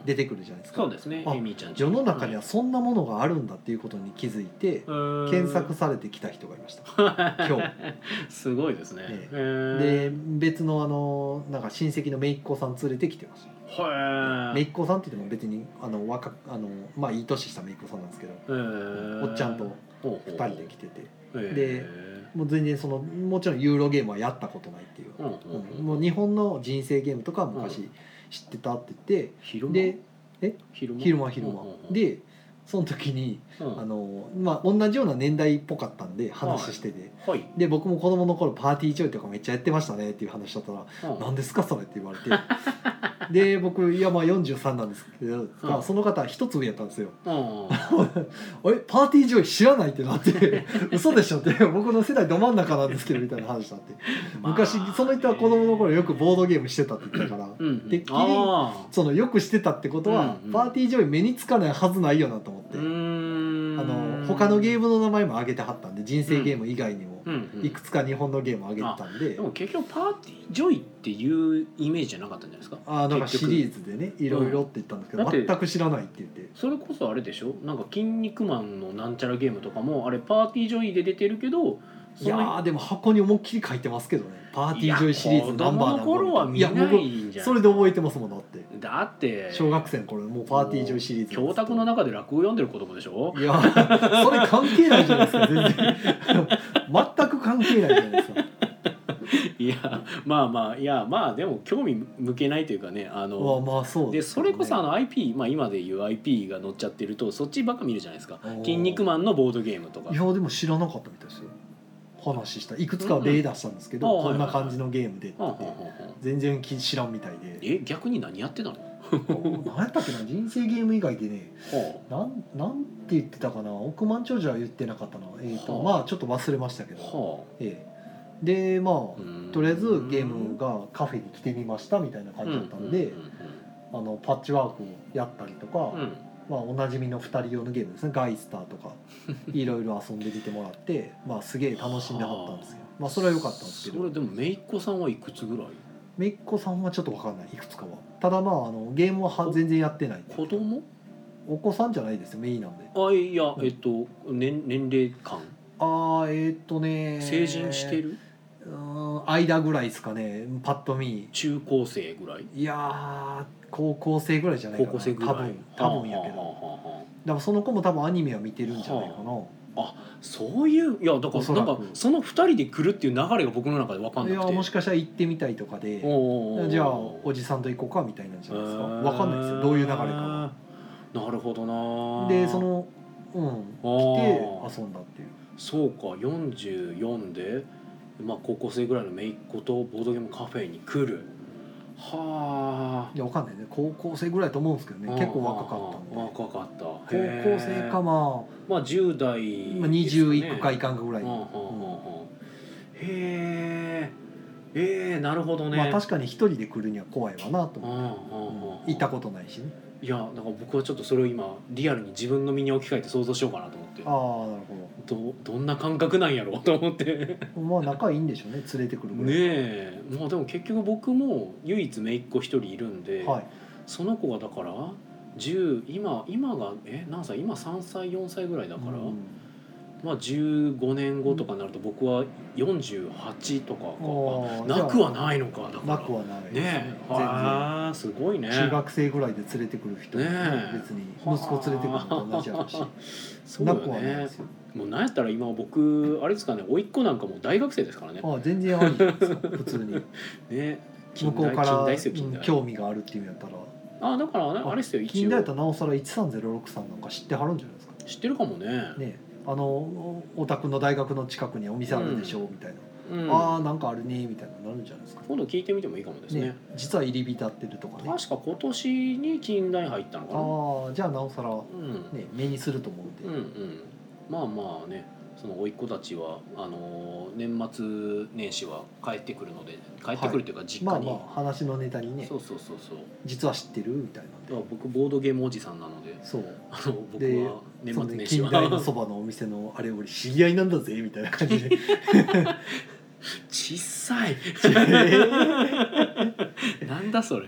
出てくるじゃないですか。そうですね。ミーちゃんち世の中にはそんなものがあるんだっていうことに気づいてうん検索されてきた人がいました。今日。すごいですね。えへー。で別のあのなんか親戚の姪っ子さん連れてきてました。姪っ子さんって言っても別にあの若あのまあいい年した姪っ子さんなんですけどおっちゃんとほうほう2人で来ててでもう全然そのもちろんユーロゲームはやったことないっていう、もう日本の人生ゲームとかは昔知ってたって言って昼間でえ？昼間昼間昼間でその時にうん。あのまあ同じような年代っぽかったんで話してて、はい。で僕も子供の頃パーティージョイとかめっちゃやってましたねっていう話だったら「うん。何ですかそれ」って言われて で僕いやまあ43なんですけど、うん。その方一つ上やったんですよ。うん「えパーティージョイ知らない?」ってなって「嘘でしょ」って。僕の世代ど真ん中なんですけどみたいな話だって。昔まあその人は子供の頃よくボードゲームしてたって言ってたから。うんうん。てっきりあそのよくしてたってことは、うんうん。パーティージョイ目につかないはずないよなと思って、あの他のゲームの名前も挙げてはったんで人生ゲーム以外にもうんうん。いくつか日本のゲーム挙げてたんで、でも結局パーティージョイっていうイメージじゃなかったんじゃないですか？ああなんかシリーズでねいろいろって言ったんですけど、だって全く知らないって言って。それこそあれでしょ？なんか「キン肉マン」のなんちゃらゲームとかもあれパーティージョイで出てるけどいやーでも箱に思いっきり書いてますけどね。パーティージョイシリーズナンバー頃は見ないんじゃんそれで覚えてますもんだって。だって小学生の頃もうパーティージョイシリーズ教卓の中で落語読んでる子供でしょ？いやそれ関係ないじゃないですか全然。全く関係ないじゃないですか。いいやまあまあいやまあでも興味向けないというかねあまあのまあそうですそれこそあのの IP、まあ、今でいう IP が載っちゃってるとそっちばっか見るじゃないですか。おー「筋肉マン」のボードゲームとか。いやでも知らなかったみたいですよ話した。いくつか例出したんですけど、うんうん。こんな感じのゲームでって。全然き知らんみたいで。え逆に何やってたの？何やったっけな？人生ゲーム以外でねはなんなんて言ってたかな？億万長者は言ってなかったな。えーと、はあまあちょっと忘れましたけあど、はええ。でまあとりあえずゲームがカフェに来てみましたみたいな感じだったんで、うんあのパッチワークをやったりとか、うんうんまあ、おなじみの2人用のゲームですね。ガイスターとか いろいろ遊んでみてもらって、まあ、すげえ楽しんではったんですよ、まあ、それは良かったんですけど。それでも姪っ子さんはいくつぐらい？めいっ子さんはちょっと分かんないいくつかは。ただまああのゲームはは全然やってない子供？お子さんじゃないですよメインなんで。あいやえっと年年齢感？ああえーっとね成人してる？うーん間ぐらいですかね。パッと見。中高生ぐらい？いやー高校生ぐらいじゃないかな。高校生ぐらい。多分多分やけど。だからその子も多分アニメは見てるんじゃないかな、そういういやだからなんかその二人で来るっていう流れが僕の中で分かんいやなくて。もしかしたら行ってみたいとかでじゃあおじさんと行こうかみたいなんじゃないですか。へー。わかんないですよ。どういう流れかはなるほどな。でそのうん。来てー遊んだっていう。そうか44で、まあ、高校生ぐらいの姪っ子とボードゲームカフェに来るはいやわかんないね。高校生ぐらいと思うんですけどあね結構若かったんで。若かった。高校生かままあ10代あまあ20いくかいかんかぐらい。うんうんうんうん。へええー、なるほどね、まあ確かに一人で来るには怖いわなとうんうん思ってうん。うん。行ったことないしねいやだから僕はちょっとそれを今リアルに自分の身に置き換えて想像しようかなと思って。ああなるほど。どんな感覚なんやろう と思って。どまあ仲いいんでしょうね連れてくるぐらい。ねえ。まあでも結局僕も唯一姪っ子一人いるんで、はい。その子がだから10今今がえ何歳？今3歳4歳ぐらいだから、うんまあ15年後とかになると僕は48とかか。なくはないのかだから。なくはないね。ねえ。ああすごいね。中学生ぐらいで連れてくる人もね別に息子連れてくるのと同じやろうし。そうよなくはないねですよ。もうなんやったら今僕あれですかね甥っ子なんかもう大学生ですからね。ああ全然あり普通に。ね近向こうから興味があるっていうんやったら。あだからねあれですよ一応。近代やったらなおさら13063なんか知ってはるんじゃないですか？知ってるかもね。ねあのおお宅の大学の近くにお店あるでしょ、みたいな、うん。ああなんかあるねみたいななるんじゃないですか。今度聞いてみてもいいかもですね。ね実は入り浸ってるとかね。確か今年に近代入ったのかな。ああじゃあなおさらねうん。目にすると思うんで、うんうん。まあまあねその甥っ子たちはあのー年末年始は帰ってくるので帰ってくるというか実まあ家に、まあ話のネタにね。そうそうそうそう。実は知ってるみたいな僕ボードゲームおじさんなのでそう。あの僕では年そのね末年始近代のはそばのお店のあれ俺知り合いなんだぜみたいな感じで。小さい なんだそれ。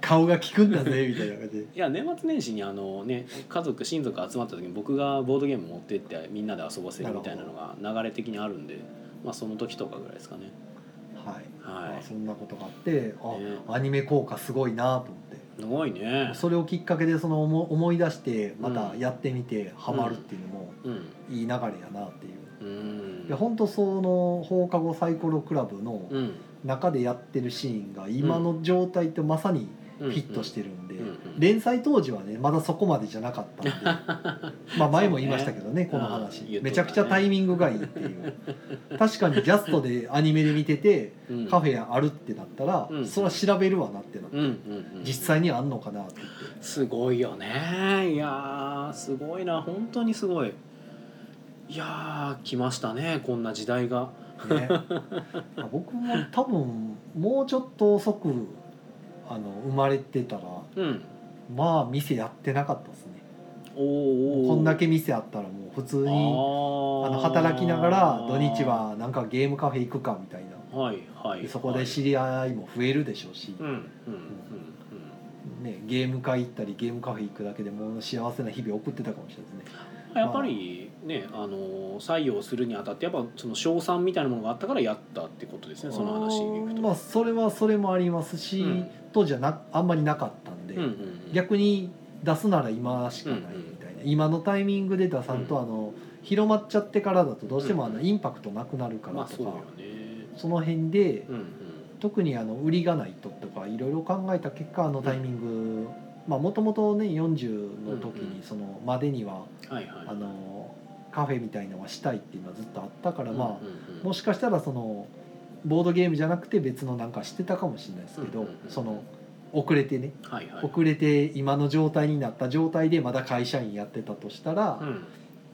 顔が利くんだぜみたいな感じで。いや年末年始にあのね家族親族集まった時に僕がボードゲーム持ってってみんなで遊ばせるみたいなのが流れ的にあるんでまあその時とかぐらいですかね。はい、はい。まあ、そんなことがあってあ、ね。アニメ効果すごいなと思って。すごいね。それをきっかけでその思思い出してまたやってみてハマるっていうのもうん。いい流れやなっていう。うん。いや本当その放課後サイコロクラブのうん中でやってるシーンが今の状態とまさにフィットしてるんで、うん。うん。連載当時はねまだそこまでじゃなかったんで。まあ前も言いましたけどねこの話、めちゃくちゃタイミングがいいっていう。確かにジャストでアニメで見ててうん。カフェあるってなったら、うん。それは調べるわなってなって、うんうんうん。実際にあんのかなって言って。すごいよね。いやーすごいな。本当にすごい。いやー来ましたねこんな時代がね、僕も多分もうちょっと遅くあの生まれてたらうん。まあ店やってなかったですね。おこんだけ店あったらもう普通にあの働きながら土日はなんかゲームカフェ行くかみたいな。はいはいでそこで知り合いも増えるでしょうし。うん、うんうんね、ゲーム会行ったりゲームカフェ行くだけでもう幸せな日々送ってたかもしれないですね。うんやっぱりねあの採用するにあたってやっぱその賞賛みたいなものがあったからやったってことですねその話にいくと、まあそれはそれもありますし、うん。当時はなあんまりなかったんで、うんうんうん、逆に出すなら今しかないみたいな、今のタイミングで出さんと、うん。あの広まっちゃってからだとどうしてもあのうん。インパクトなくなるからとか、まあそね。その辺でうんうん。特にあの売りがないととかいろいろ考えた結果あのタイミングまあもともとね40の時うんうん。にそのまでにははいはい。あのカフェみたいのはしたいっていうのはずっとあったからまあもしかしたらそのボードゲームじゃなくて別のなんかしてたかもしれないですけどその遅れてねはいはい。遅れて今の状態になった状態でまだ会社員やってたとしたらうん。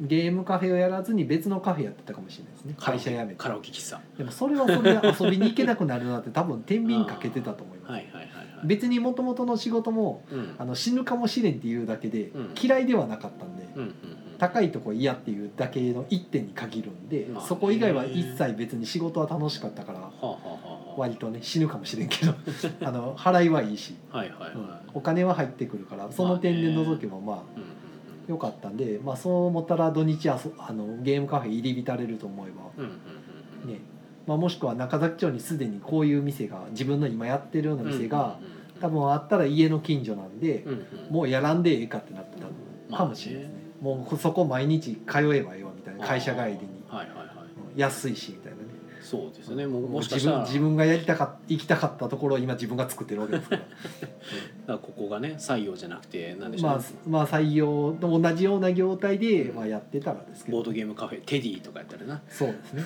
ゲームカフェをやらずに別のカフェやってたかもしれないですね。会社辞めて。カラオケ喫茶。でもそれはそれで遊びに行けなくなるなって多分天秤かけてたと思います。はいはいはいはい。別にもともとの仕事もうん。あの死ぬかもしれんっていうだけでうん。嫌いではなかったんでうんうん高いとこ嫌っていうだけの一点に限るんでまあねそこ以外は一切別に仕事は楽しかったから割とね死ぬかもしれんけど あの払いはいいし、お金は入ってくるからその点で除けばまあ良かったんで、まあ、そう思ったら土日あそあのゲームカフェ入り浸れると思えばね、まあ、もしくは中崎町にすでにこういう店が自分の今やってるような店が多分あったら家の近所なんでもうやらんでええかってなってたかもしれないですねもうそこ毎日通えばええわみたいな会社帰りに。はいはいはい。安いしみたいなね。そうですね。もうもしかしたら。自分がやりたかっ行きたかったところを今自分が作ってるわけですから。だからここがね採用じゃなくて何でしょう、まあまあ採用と同じような業態でまあやってたらですけど。ボードゲームカフェテディとかやったらな。そうですね、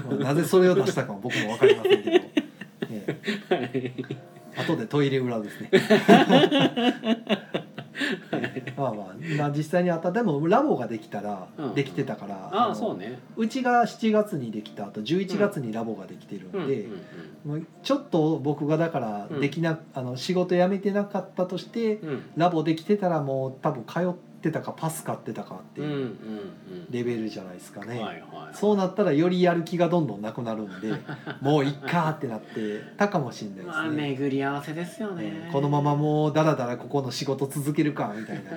まあなぜそれを出したかも 僕も分かりませんけど、ねえ。後でトイレ裏ですね まあまあまあ実際にあった。でもラボができたらうん。できてたから、ああのそうね。うちが7月にできた後11月にラボができてるんで、うん。ちょっと僕がだからできな、あの仕事辞めてなかったとしてうん。うんラボできてたらもう多分通ってたかパス買ってたかっていううんレベルじゃないですかね、そうなったらよりやる気がどんどんなくなるんで もういっかってなってたかもしれないですね。まあ巡り合わせですよね。うんこのままもうだらだらここの仕事続けるかみたいな。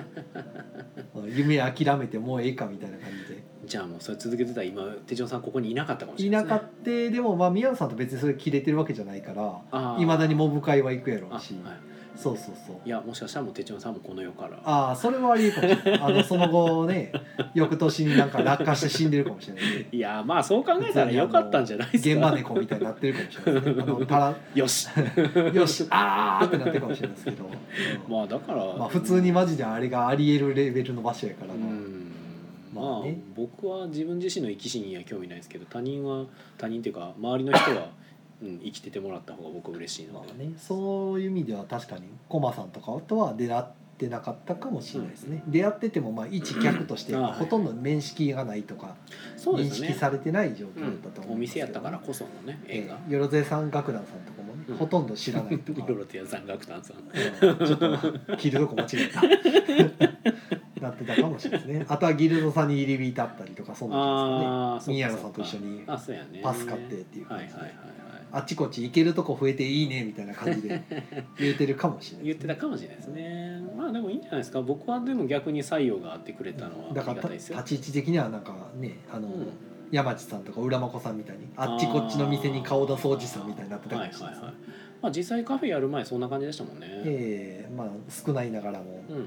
う ん夢諦めてもうええかみたいな感じで。じゃあもうそれ続けてたら今手帳さんここにいなかったかもしれいないね。なかってでもまあ宮野さんと別にそれ切れてるわけじゃないからいまだにモブ会は行くやろあうし。はいそうそうそう。いやもしかしたらもう手帳さんもこの世から。ああそれはありえかもしれない。あのその後ね 翌年になんか落下して死んでるかもしれない。ねいやまあそう考えたらよかったんじゃないですか。現場猫みたいになってるかもしれないですね。あの よし。よしあーってなってるかもしれないですけど、うんまあだからまあ普通にマジであれがありえるレベルの場所やからな、うん。まあ僕は自分自身の生き死には興味ないですけど他人は他人っていうか周りの人は、うん、生きててもらった方が僕は嬉しいので、まあね、そういう意味では確かにコマさんとかとは出会ってなかったかもしれないですね、出会っててもまあ一客としてあはいほとんど面識がないとか認そうですね。識されてない状況だったとうん、お思うんですけど店やったからこそのねえ縁が、えよろぜさん楽団さんとかもね、うん。ほとんど知らないとか。いろいろとやさん楽団さん。うん。ちょっと切るとこ間違えた。なってたかもしれないですね。あとはギルドさんに入り浸ったりとかそんなああ感じですか。ね宮野さんと一緒にあそうやね。パス買ってっていう感じで。はいはいはいはいあっちこっち行けるとこ増えていいねみたいな感じで 言ってるかもしれない言ってたかもしれないですね。まあでもいいんじゃないですか。僕はでも逆に採用があってくれたのはあだから立ち位置的にはなんかねあの、うん。山地さんとか浦真子さんみたいにあっちこっちの店に顔出そうおじさんみたいになってたかはいもしれないですねはいはい。まあ実際カフェやる前そんな感じでしたもんね。ええまあ少ないながらも、うんうん。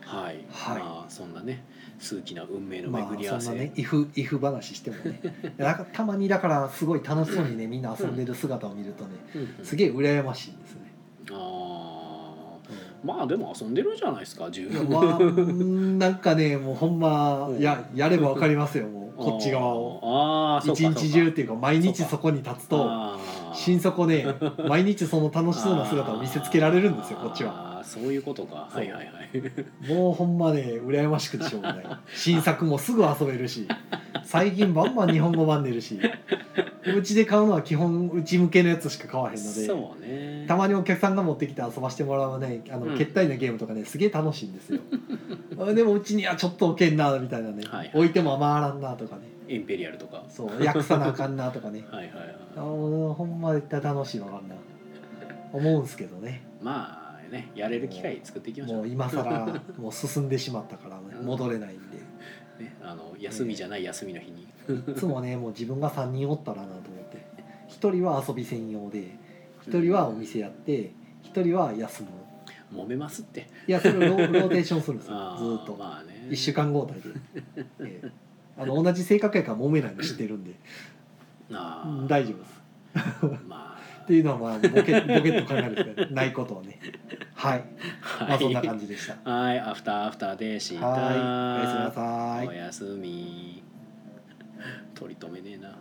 はい、はい。まあそんなね数奇な運命のま巡り合わせ、あそんなねイフイフ話してもね。なんかたまにだからすごい楽しそうにねみんな遊んでる姿を見るとねうんうん。すげえ羨ましいんですね、あー。まあでも遊んでるじゃないですか十分。まあうんなんかねもうほんまうん。ややればわかりますよもうこっち側を。一日中っていうか毎日そこに立つと心底ね毎日その楽しそうな姿を見せつけられるんですよこっちはそういうことか。はいはいはい。もうほんまね羨ましくてしょうがない。新作もすぐ遊べるし最近バンバン日本語版出るしうちで買うのは基本うち向けのやつしか買わへんのでそうね。たまにお客さんが持ってきて遊ばしてもらうねあの、うん。決体なゲームとかねすげえ楽しいんですよ。あでもうちにはちょっと置けんなみたいなね、はいはい。置いても回らんなとかね。インペリアルとか。そう訳さなあかんなとかね。はいはいはい。あのほんま絶対楽しいのかんな。思うんすけどね。まあねやれる機会作っていきましょう。もう今更もう進んでしまったから、ね、戻れないんで。ねあの休みじゃない休みの日に。いつもねもう自分が3人おったらなと思って。1人は遊び専用で1人はお店やって1人は休む。揉めますって。いやそれをローローテーションするんですよ。あずーっと。まあね。1週間交代で、ええ。あの同じ性格やから揉めないの知ってるんで。あー。大丈夫です。まっていうのはまあボケボケっと考えるないことをね。はい。あまあそんな感じでした。はい。アフターアフターでした。はい。おやすみなさい。おやすみ。取り留めねえな